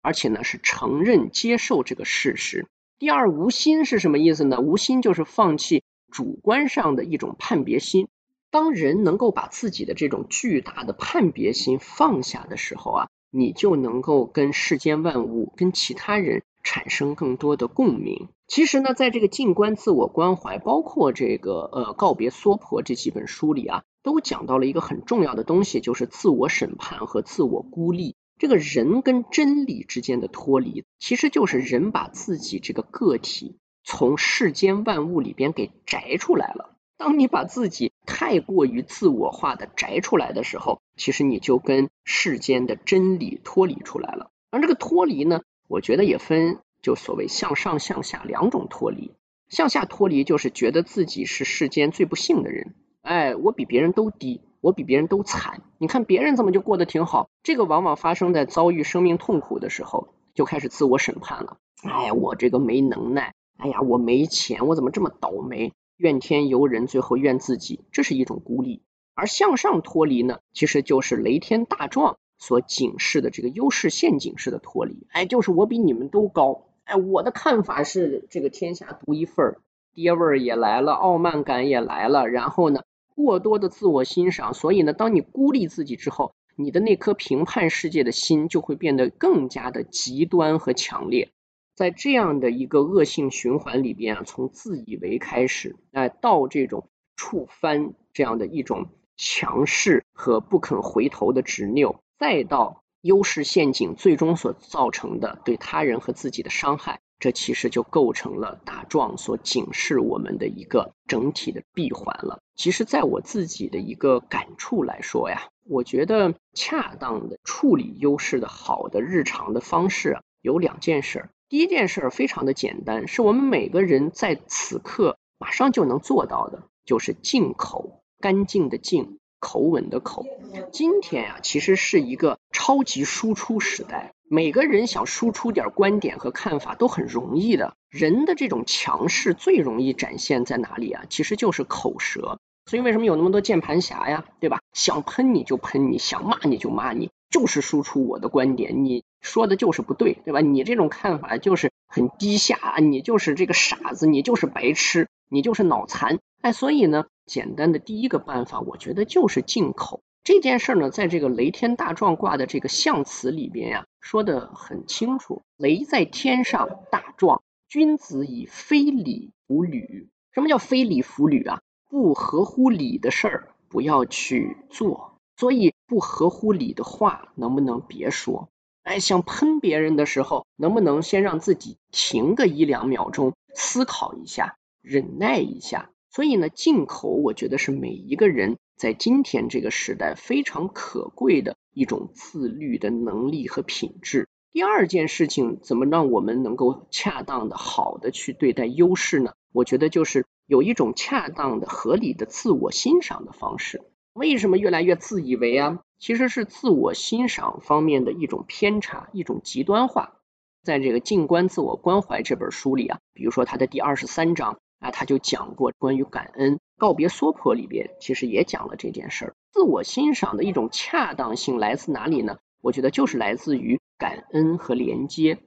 而且呢是承认接受这个事实。第二，无心是什么意思呢？无心就是放弃主观上的一种判别心。当人能够把自己的这种巨大的判别心放下的时候啊，你就能够跟世间万物、跟其他人。产生更多的共鸣。其实呢，在这个静观自我关怀，包括这个呃告别娑婆这几本书里啊，都讲到了一个很重要的东西，就是自我审判和自我孤立。这个人跟真理之间的脱离，其实就是人把自己这个个体从世间万物里边给摘出来了。当你把自己太过于自我化的摘出来的时候，其实你就跟世间的真理脱离出来了。而这个脱离呢？我觉得也分，就所谓向上向下两种脱离。向下脱离就是觉得自己是世间最不幸的人，哎，我比别人都低，我比别人都惨。你看别人怎么就过得挺好？这个往往发生在遭遇生命痛苦的时候，就开始自我审判了。哎，我这个没能耐，哎呀，我没钱，我怎么这么倒霉？怨天尤人，最后怨自己，这是一种孤立。而向上脱离呢，其实就是雷天大壮所警示的这个优势陷阱式的脱离。哎，就是我比你们都高，哎，我的看法是这个天下独一份儿，爹味儿也来了，傲慢感也来了，然后呢，过多的自我欣赏，所以呢，当你孤立自己之后，你的那颗评判世界的心就会变得更加的极端和强烈。在这样的一个恶性循环里边啊，从自以为开始，哎，到这种触翻这样的一种。强势和不肯回头的执拗，再到优势陷阱最终所造成的对他人和自己的伤害，这其实就构成了大壮所警示我们的一个整体的闭环了。其实，在我自己的一个感触来说呀，我觉得恰当的处理优势的好的日常的方式有两件事。第一件事非常的简单，是我们每个人在此刻马上就能做到的，就是进口。干净的净，口吻的口。今天啊，其实是一个超级输出时代，每个人想输出点观点和看法都很容易的。人的这种强势最容易展现在哪里啊？其实就是口舌。所以为什么有那么多键盘侠呀？对吧？想喷你就喷你，想骂你就骂你，就是输出我的观点，你说的就是不对，对吧？你这种看法就是很低下，你就是这个傻子，你就是白痴，你就是脑残。哎，所以呢。简单的第一个办法，我觉得就是进口这件事呢，在这个雷天大壮卦的这个象辞里边呀，说的很清楚。雷在天上，大壮，君子以非礼弗履。什么叫非礼弗履啊？不合乎礼的事儿不要去做。所以不合乎礼的话，能不能别说？哎，想喷别人的时候，能不能先让自己停个一两秒钟，思考一下，忍耐一下？所以呢，进口我觉得是每一个人在今天这个时代非常可贵的一种自律的能力和品质。第二件事情，怎么让我们能够恰当的、好的去对待优势呢？我觉得就是有一种恰当的、合理的自我欣赏的方式。为什么越来越自以为啊？其实是自我欣赏方面的一种偏差、一种极端化。在这个《静观自我关怀》这本书里啊，比如说它的第二十三章。啊，他就讲过关于感恩告别娑婆里边，其实也讲了这件事儿。自我欣赏的一种恰当性来自哪里呢？我觉得就是来自于感恩和连接。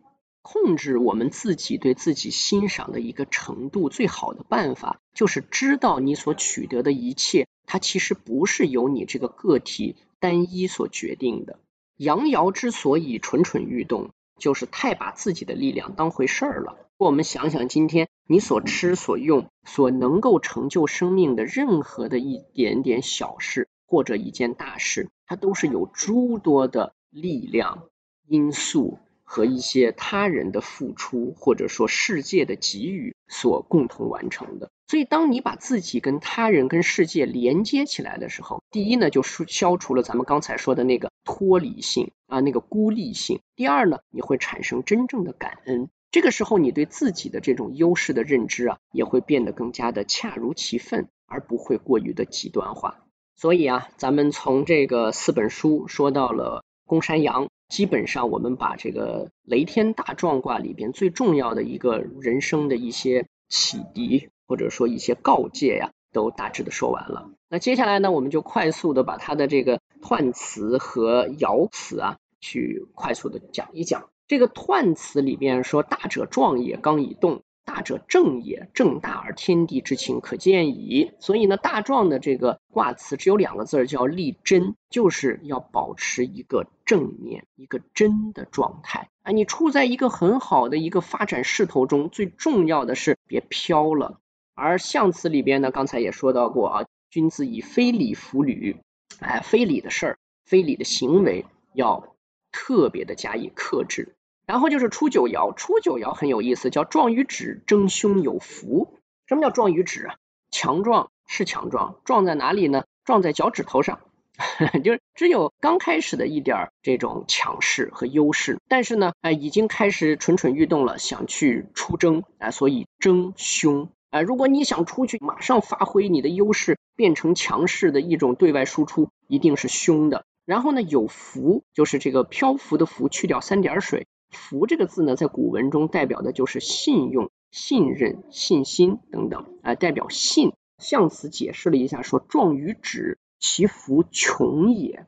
控制我们自己对自己欣赏的一个程度，最好的办法就是知道你所取得的一切，它其实不是由你这个个体单一所决定的。杨瑶之所以蠢蠢欲动，就是太把自己的力量当回事儿了。我们想想，今天你所吃所用所能够成就生命的任何的一点点小事，或者一件大事，它都是有诸多的力量因素和一些他人的付出，或者说世界的给予所共同完成的。所以，当你把自己跟他人、跟世界连接起来的时候，第一呢，就是消除了咱们刚才说的那个脱离性啊，那个孤立性；第二呢，你会产生真正的感恩。这个时候，你对自己的这种优势的认知啊，也会变得更加的恰如其分，而不会过于的极端化。所以啊，咱们从这个四本书说到了公山羊，基本上我们把这个雷天大壮卦里边最重要的一个人生的一些启迪，或者说一些告诫呀，都大致的说完了。那接下来呢，我们就快速的把它的这个彖辞和爻辞啊，去快速的讲一讲。这个彖辞里边说：“大者壮也，刚以动；大者正也，正大而天地之情可见矣。”所以呢，大壮的这个卦辞只有两个字，叫立真，就是要保持一个正面、一个真的状态啊。你处在一个很好的一个发展势头中，最重要的是别飘了。而象辞里边呢，刚才也说到过啊，君子以非礼服履，哎，非礼的事儿、非礼的行为要。特别的加以克制，然后就是初九爻，初九爻很有意思，叫壮于指，争凶有福。什么叫壮于指啊？强壮是强壮，壮在哪里呢？壮在脚趾头上，就是只有刚开始的一点这种强势和优势，但是呢，哎，已经开始蠢蠢欲动了，想去出征，啊，所以争凶。啊，如果你想出去，马上发挥你的优势，变成强势的一种对外输出，一定是凶的。然后呢，有浮就是这个漂浮的浮，去掉三点水，浮这个字呢，在古文中代表的就是信用、信任、信心等等，啊，代表信。象辞解释了一下，说壮于止，其福穷也。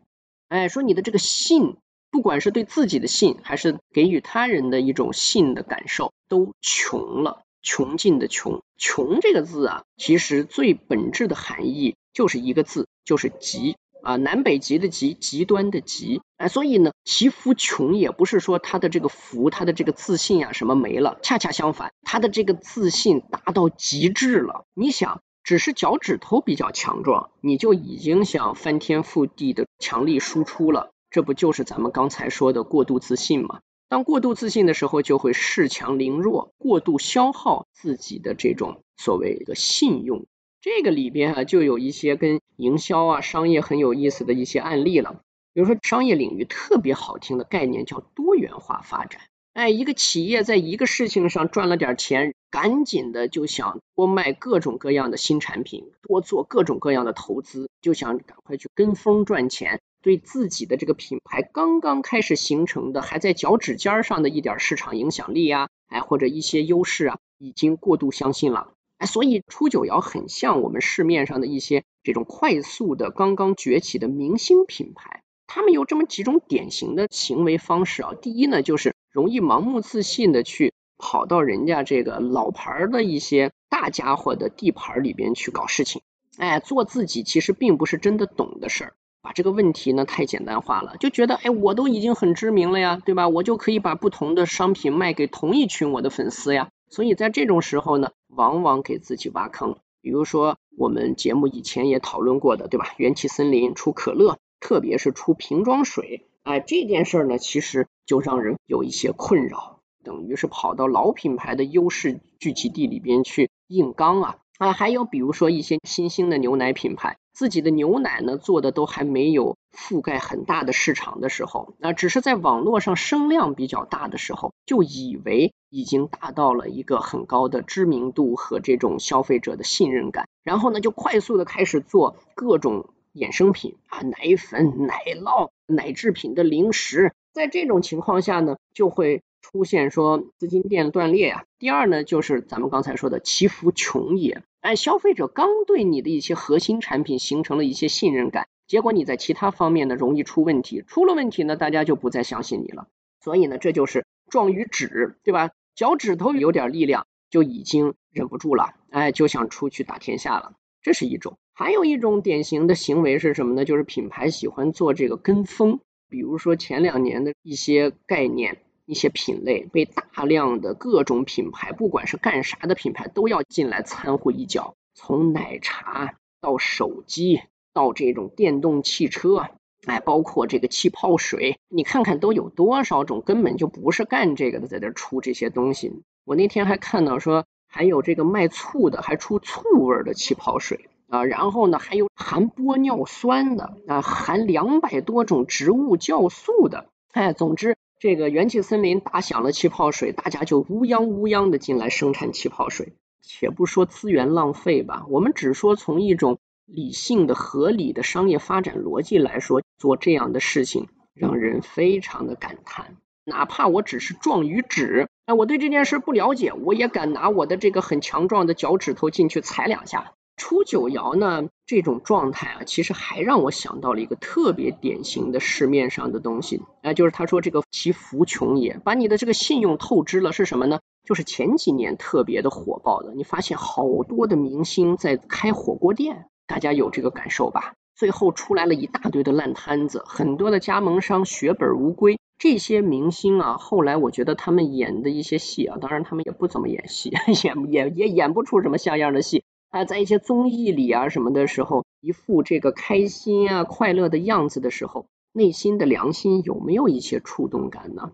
哎，说你的这个信，不管是对自己的信，还是给予他人的一种信的感受，都穷了。穷尽的穷，穷这个字啊，其实最本质的含义就是一个字，就是极啊，南北极的极，极端的极。哎，所以呢，其福穷也不是说他的这个福，他的这个自信呀什么没了，恰恰相反，他的这个自信达到极致了。你想。只是脚趾头比较强壮，你就已经想翻天覆地的强力输出了，这不就是咱们刚才说的过度自信吗？当过度自信的时候，就会恃强凌弱，过度消耗自己的这种所谓的信用。这个里边啊，就有一些跟营销啊、商业很有意思的一些案例了。比如说，商业领域特别好听的概念叫多元化发展。哎，一个企业在一个事情上赚了点钱，赶紧的就想多卖各种各样的新产品，多做各种各样的投资，就想赶快去跟风赚钱，对自己的这个品牌刚刚开始形成的，还在脚趾尖上的一点市场影响力啊，哎或者一些优势啊，已经过度相信了。哎，所以初九窑很像我们市面上的一些这种快速的刚刚崛起的明星品牌，他们有这么几种典型的行为方式啊。第一呢，就是。容易盲目自信的去跑到人家这个老牌的一些大家伙的地盘里边去搞事情，哎，做自己其实并不是真的懂的事儿，把这个问题呢太简单化了，就觉得哎，我都已经很知名了呀，对吧？我就可以把不同的商品卖给同一群我的粉丝呀。所以在这种时候呢，往往给自己挖坑。比如说我们节目以前也讨论过的，对吧？元气森林出可乐，特别是出瓶装水。哎，这件事儿呢，其实就让人有一些困扰，等于是跑到老品牌的优势聚集地里边去硬刚啊啊！还有比如说一些新兴的牛奶品牌，自己的牛奶呢做的都还没有覆盖很大的市场的时候，那只是在网络上声量比较大的时候，就以为已经达到了一个很高的知名度和这种消费者的信任感，然后呢就快速的开始做各种。衍生品啊，奶粉、奶酪、奶制品的零食，在这种情况下呢，就会出现说资金链断裂啊。第二呢，就是咱们刚才说的祈福穷也。哎，消费者刚对你的一些核心产品形成了一些信任感，结果你在其他方面呢容易出问题，出了问题呢，大家就不再相信你了。所以呢，这就是壮于止，对吧？脚趾头有点力量，就已经忍不住了，哎，就想出去打天下了。这是一种，还有一种典型的行为是什么呢？就是品牌喜欢做这个跟风，比如说前两年的一些概念、一些品类，被大量的各种品牌，不管是干啥的品牌，都要进来掺和一脚。从奶茶到手机，到这种电动汽车，哎，包括这个气泡水，你看看都有多少种，根本就不是干这个的，在这出这些东西。我那天还看到说。还有这个卖醋的，还出醋味的气泡水啊，然后呢，还有含玻尿酸的啊，含两百多种植物酵素的，哎，总之这个元气森林打响了气泡水，大家就乌泱乌泱的进来生产气泡水。且不说资源浪费吧，我们只说从一种理性的、合理的商业发展逻辑来说，做这样的事情让人非常的感叹。哪怕我只是壮于止，哎，我对这件事不了解，我也敢拿我的这个很强壮的脚趾头进去踩两下。初九爻呢，这种状态啊，其实还让我想到了一个特别典型的市面上的东西，哎，就是他说这个其福穷也，把你的这个信用透支了，是什么呢？就是前几年特别的火爆的，你发现好多的明星在开火锅店，大家有这个感受吧？最后出来了一大堆的烂摊子，很多的加盟商血本无归。这些明星啊，后来我觉得他们演的一些戏啊，当然他们也不怎么演戏，演也也演不出什么像样的戏啊。在一些综艺里啊什么的时候，一副这个开心啊快乐的样子的时候，内心的良心有没有一些触动感呢？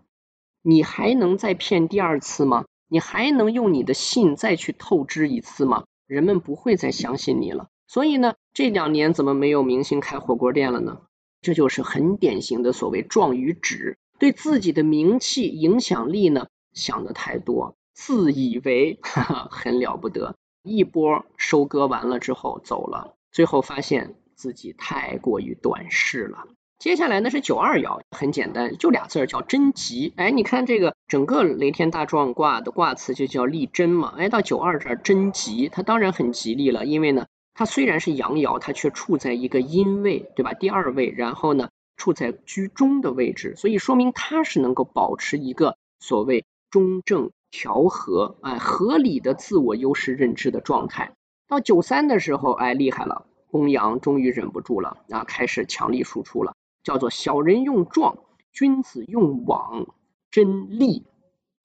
你还能再骗第二次吗？你还能用你的信再去透支一次吗？人们不会再相信你了。所以呢，这两年怎么没有明星开火锅店了呢？这就是很典型的所谓壮于止。对自己的名气、影响力呢想的太多，自以为很了不得，一波收割完了之后走了，最后发现自己太过于短视了。接下来呢是九二爻，很简单，就俩字儿叫贞吉。哎，你看这个整个雷天大壮卦的卦辞就叫立贞嘛。哎，到九二这儿贞吉，它当然很吉利了，因为呢，它虽然是阳爻，它却处在一个阴位，对吧？第二位，然后呢，处在居中的位置，所以说明它是能够保持一个所谓中正。调和，哎，合理的自我优势认知的状态。到九三的时候，哎，厉害了，公羊终于忍不住了，啊，开始强力输出了，叫做小人用壮，君子用网，真利。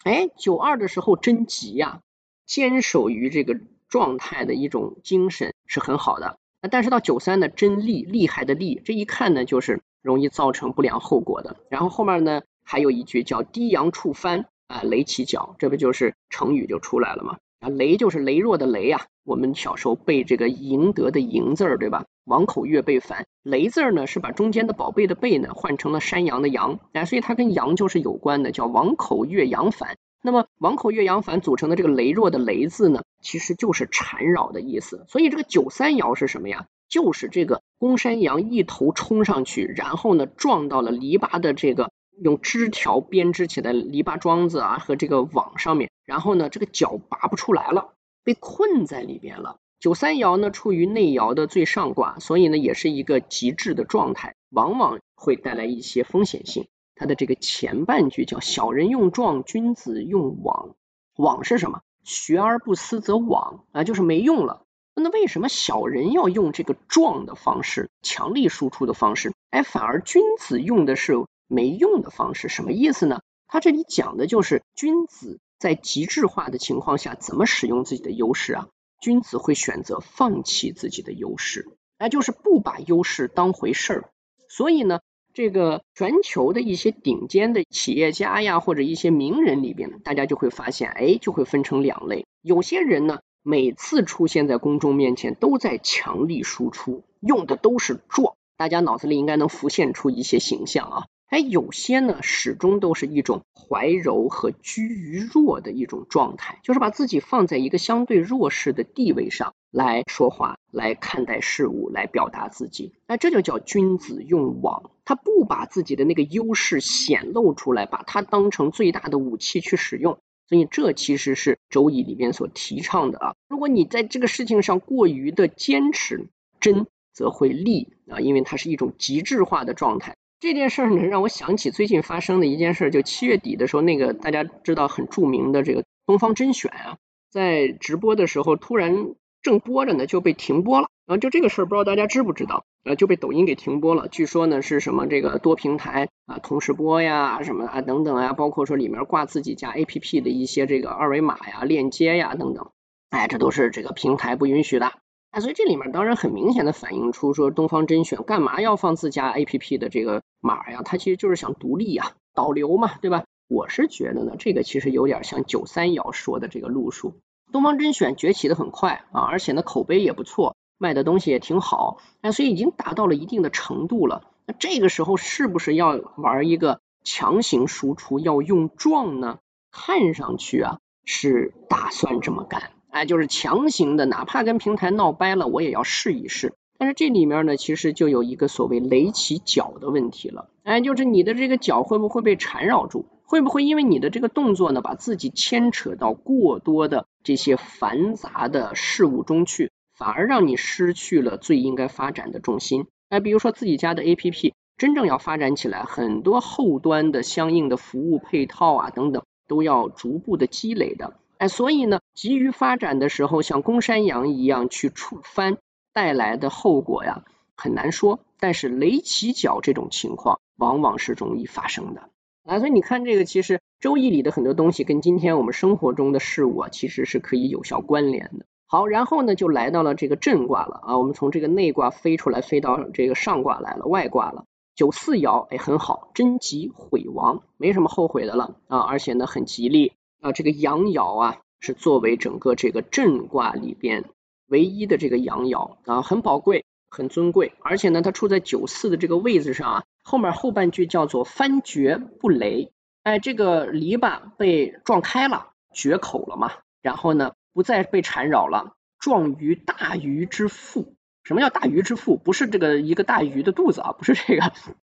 哎，九二的时候真急呀，坚守于这个状态的一种精神是很好的。但是到九三呢，真利，厉害的利，这一看呢，就是容易造成不良后果的。然后后面呢，还有一句叫低阳触翻。啊，雷起脚，这不就是成语就出来了吗？啊，雷就是羸弱的羸呀。我们小时候背这个赢得的赢字儿，对吧？王口月背反，雷字儿呢是把中间的宝贝的贝呢换成了山羊的羊，啊，所以它跟羊就是有关的，叫王口月羊反。那么王口月羊反组成的这个羸弱的羸字呢，其实就是缠绕的意思。所以这个九三爻是什么呀？就是这个公山羊一头冲上去，然后呢撞到了篱笆的这个。用枝条编织起来篱笆桩子啊和这个网上面，然后呢这个脚拔不出来了，被困在里边了。九三爻呢处于内爻的最上卦，所以呢也是一个极致的状态，往往会带来一些风险性。它的这个前半句叫小人用壮，君子用网。网是什么？学而不思则罔啊，就是没用了。那为什么小人要用这个壮的方式，强力输出的方式？哎，反而君子用的是。没用的方式什么意思呢？他这里讲的就是君子在极致化的情况下怎么使用自己的优势啊？君子会选择放弃自己的优势，那就是不把优势当回事儿。所以呢，这个全球的一些顶尖的企业家呀，或者一些名人里边，大家就会发现，哎，就会分成两类。有些人呢，每次出现在公众面前都在强力输出，用的都是壮，大家脑子里应该能浮现出一些形象啊。哎，有些呢，始终都是一种怀柔和居于弱的一种状态，就是把自己放在一个相对弱势的地位上来说话、来看待事物、来表达自己。那这就叫君子用网，他不把自己的那个优势显露出来，把它当成最大的武器去使用。所以这其实是周易里面所提倡的啊。如果你在这个事情上过于的坚持，真则会利啊，因为它是一种极致化的状态。这件事呢，让我想起最近发生的一件事，就七月底的时候，那个大家知道很著名的这个东方甄选啊，在直播的时候突然正播着呢，就被停播了。然后就这个事儿，不知道大家知不知道？呃，就被抖音给停播了。据说呢，是什么这个多平台啊同时播呀，什么啊等等啊，包括说里面挂自己家 APP 的一些这个二维码呀、链接呀等等，哎，这都是这个平台不允许的。啊，所以这里面当然很明显的反映出说东方甄选干嘛要放自家 A P P 的这个码呀？它其实就是想独立呀，导流嘛，对吧？我是觉得呢，这个其实有点像九三幺说的这个路数。东方甄选崛起的很快啊，而且呢口碑也不错，卖的东西也挺好，那所以已经达到了一定的程度了。那这个时候是不是要玩一个强行输出，要用壮呢？看上去啊是打算这么干。哎，就是强行的，哪怕跟平台闹掰了，我也要试一试。但是这里面呢，其实就有一个所谓雷起脚的问题了。哎，就是你的这个脚会不会被缠绕住？会不会因为你的这个动作呢，把自己牵扯到过多的这些繁杂的事物中去，反而让你失去了最应该发展的重心？哎，比如说自己家的 APP 真正要发展起来，很多后端的相应的服务配套啊等等，都要逐步的积累的。哎，所以呢，急于发展的时候，像公山羊一样去触翻，带来的后果呀，很难说。但是雷起脚这种情况，往往是容易发生的。啊，所以你看这个，其实周易里的很多东西，跟今天我们生活中的事物啊，其实是可以有效关联的。好，然后呢，就来到了这个震卦了啊，我们从这个内卦飞出来，飞到这个上卦来了，外卦了。九四爻，哎，很好，贞吉毁亡，没什么后悔的了啊，而且呢，很吉利。啊，这个阳爻啊，是作为整个这个震卦里边唯一的这个阳爻啊，很宝贵，很尊贵，而且呢，它处在九四的这个位置上啊，后面后半句叫做翻绝不雷，哎，这个篱笆被撞开了，绝口了嘛，然后呢，不再被缠绕了，撞于大鱼之腹。什么叫大鱼之腹？不是这个一个大鱼的肚子啊，不是这个，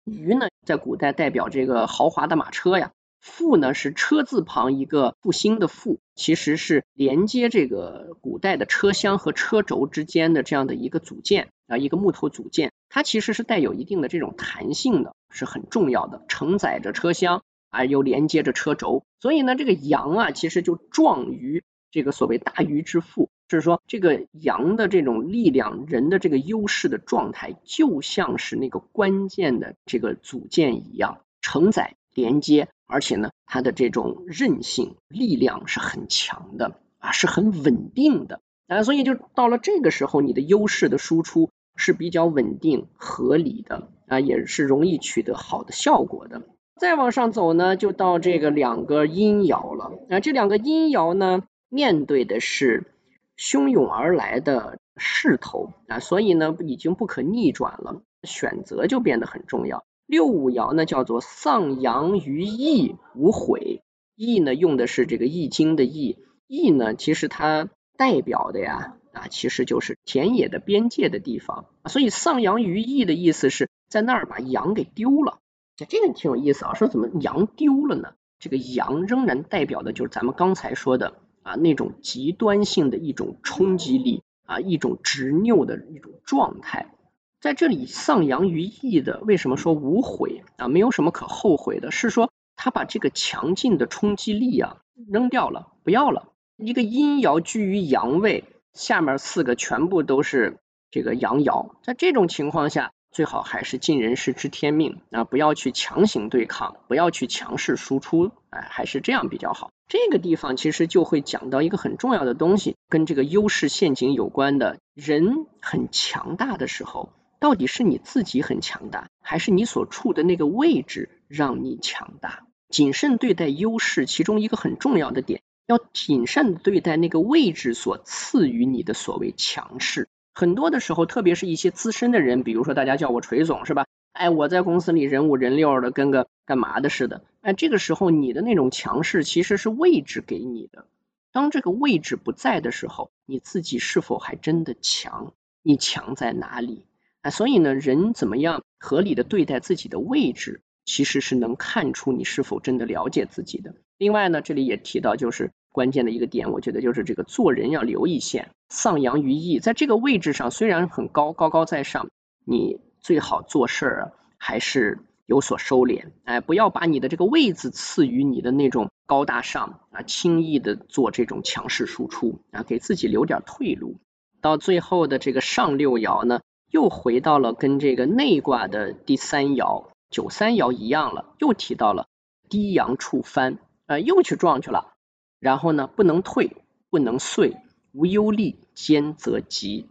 鱼呢，在古代代表这个豪华的马车呀。复呢是车字旁一个复兴的复，其实是连接这个古代的车厢和车轴之间的这样的一个组件啊，一个木头组件，它其实是带有一定的这种弹性的，是很重要的，承载着车厢啊，又连接着车轴，所以呢，这个阳啊，其实就壮于这个所谓大鱼之腹，就是说这个阳的这种力量，人的这个优势的状态，就像是那个关键的这个组件一样，承载连接。而且呢，它的这种韧性、力量是很强的啊，是很稳定的啊，所以就到了这个时候，你的优势的输出是比较稳定、合理的啊，也是容易取得好的效果的。再往上走呢，就到这个两个阴爻了啊，这两个阴爻呢，面对的是汹涌而来的势头啊，所以呢，已经不可逆转了，选择就变得很重要。六五爻呢叫做丧阳于易无悔，易呢用的是这个易经的易，易呢其实它代表的呀啊其实就是田野的边界的地方，所以丧阳于易的意思是在那儿把羊给丢了，这个挺有意思啊，说怎么羊丢了呢？这个羊仍然代表的就是咱们刚才说的啊那种极端性的一种冲击力啊一种执拗的一种状态。在这里丧阳于义的，为什么说无悔啊？没有什么可后悔的，是说他把这个强劲的冲击力啊扔掉了，不要了。一个阴爻居于阳位，下面四个全部都是这个阳爻，在这种情况下，最好还是尽人事知天命啊，不要去强行对抗，不要去强势输出，哎，还是这样比较好。这个地方其实就会讲到一个很重要的东西，跟这个优势陷阱有关的，人很强大的时候。到底是你自己很强大，还是你所处的那个位置让你强大？谨慎对待优势，其中一个很重要的点，要谨慎对待那个位置所赐予你的所谓强势。很多的时候，特别是一些资深的人，比如说大家叫我锤总是吧？哎，我在公司里人五人六的，跟个干嘛的似的。哎，这个时候你的那种强势其实是位置给你的。当这个位置不在的时候，你自己是否还真的强？你强在哪里？啊，所以呢，人怎么样合理的对待自己的位置，其实是能看出你是否真的了解自己的。另外呢，这里也提到，就是关键的一个点，我觉得就是这个做人要留一线，丧阳于义，在这个位置上虽然很高，高高在上，你最好做事儿啊，还是有所收敛，哎，不要把你的这个位子赐予你的那种高大上啊，轻易的做这种强势输出啊，给自己留点退路。到最后的这个上六爻呢？又回到了跟这个内卦的第三爻九三爻一样了，又提到了低阳触翻，呃，又去撞去了。然后呢，不能退，不能遂，无忧利，坚则吉。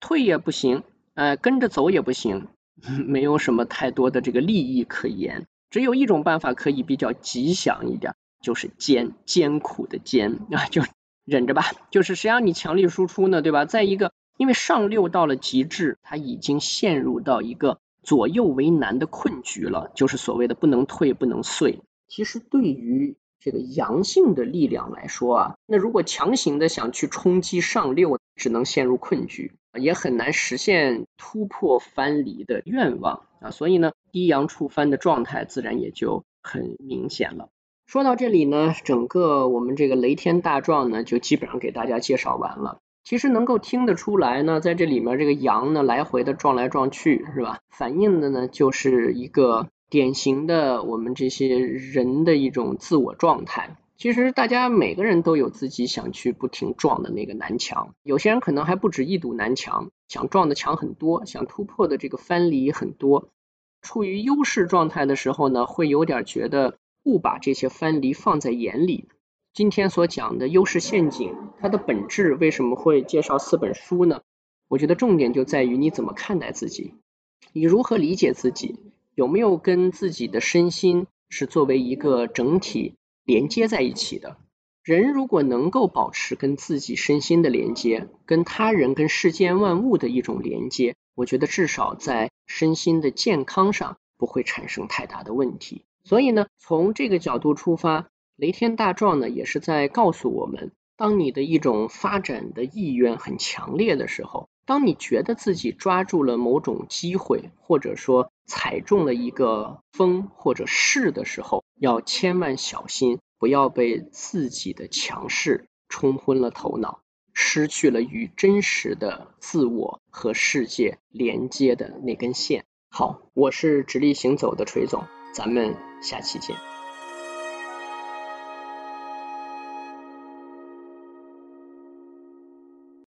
退也不行，呃，跟着走也不行，没有什么太多的这个利益可言。只有一种办法可以比较吉祥一点，就是艰艰苦的艰啊，就忍着吧。就是谁让你强力输出呢，对吧？再一个。因为上六到了极致，他已经陷入到一个左右为难的困局了，就是所谓的不能退不能碎。其实对于这个阳性的力量来说啊，那如果强行的想去冲击上六，只能陷入困局，也很难实现突破藩篱的愿望啊。所以呢，低阳触藩的状态自然也就很明显了。说到这里呢，整个我们这个雷天大壮呢，就基本上给大家介绍完了。其实能够听得出来呢，在这里面这个羊呢来回的撞来撞去，是吧？反映的呢就是一个典型的我们这些人的一种自我状态。其实大家每个人都有自己想去不停撞的那个南墙，有些人可能还不止一堵南墙，想撞的墙很多，想突破的这个藩篱很多。处于优势状态的时候呢，会有点觉得不把这些藩篱放在眼里。今天所讲的优势陷阱，它的本质为什么会介绍四本书呢？我觉得重点就在于你怎么看待自己，你如何理解自己，有没有跟自己的身心是作为一个整体连接在一起的。人如果能够保持跟自己身心的连接，跟他人、跟世间万物的一种连接，我觉得至少在身心的健康上不会产生太大的问题。所以呢，从这个角度出发。雷天大壮呢，也是在告诉我们，当你的一种发展的意愿很强烈的时候，当你觉得自己抓住了某种机会，或者说踩中了一个风或者势的时候，要千万小心，不要被自己的强势冲昏了头脑，失去了与真实的自我和世界连接的那根线。好，我是直立行走的锤总，咱们下期见。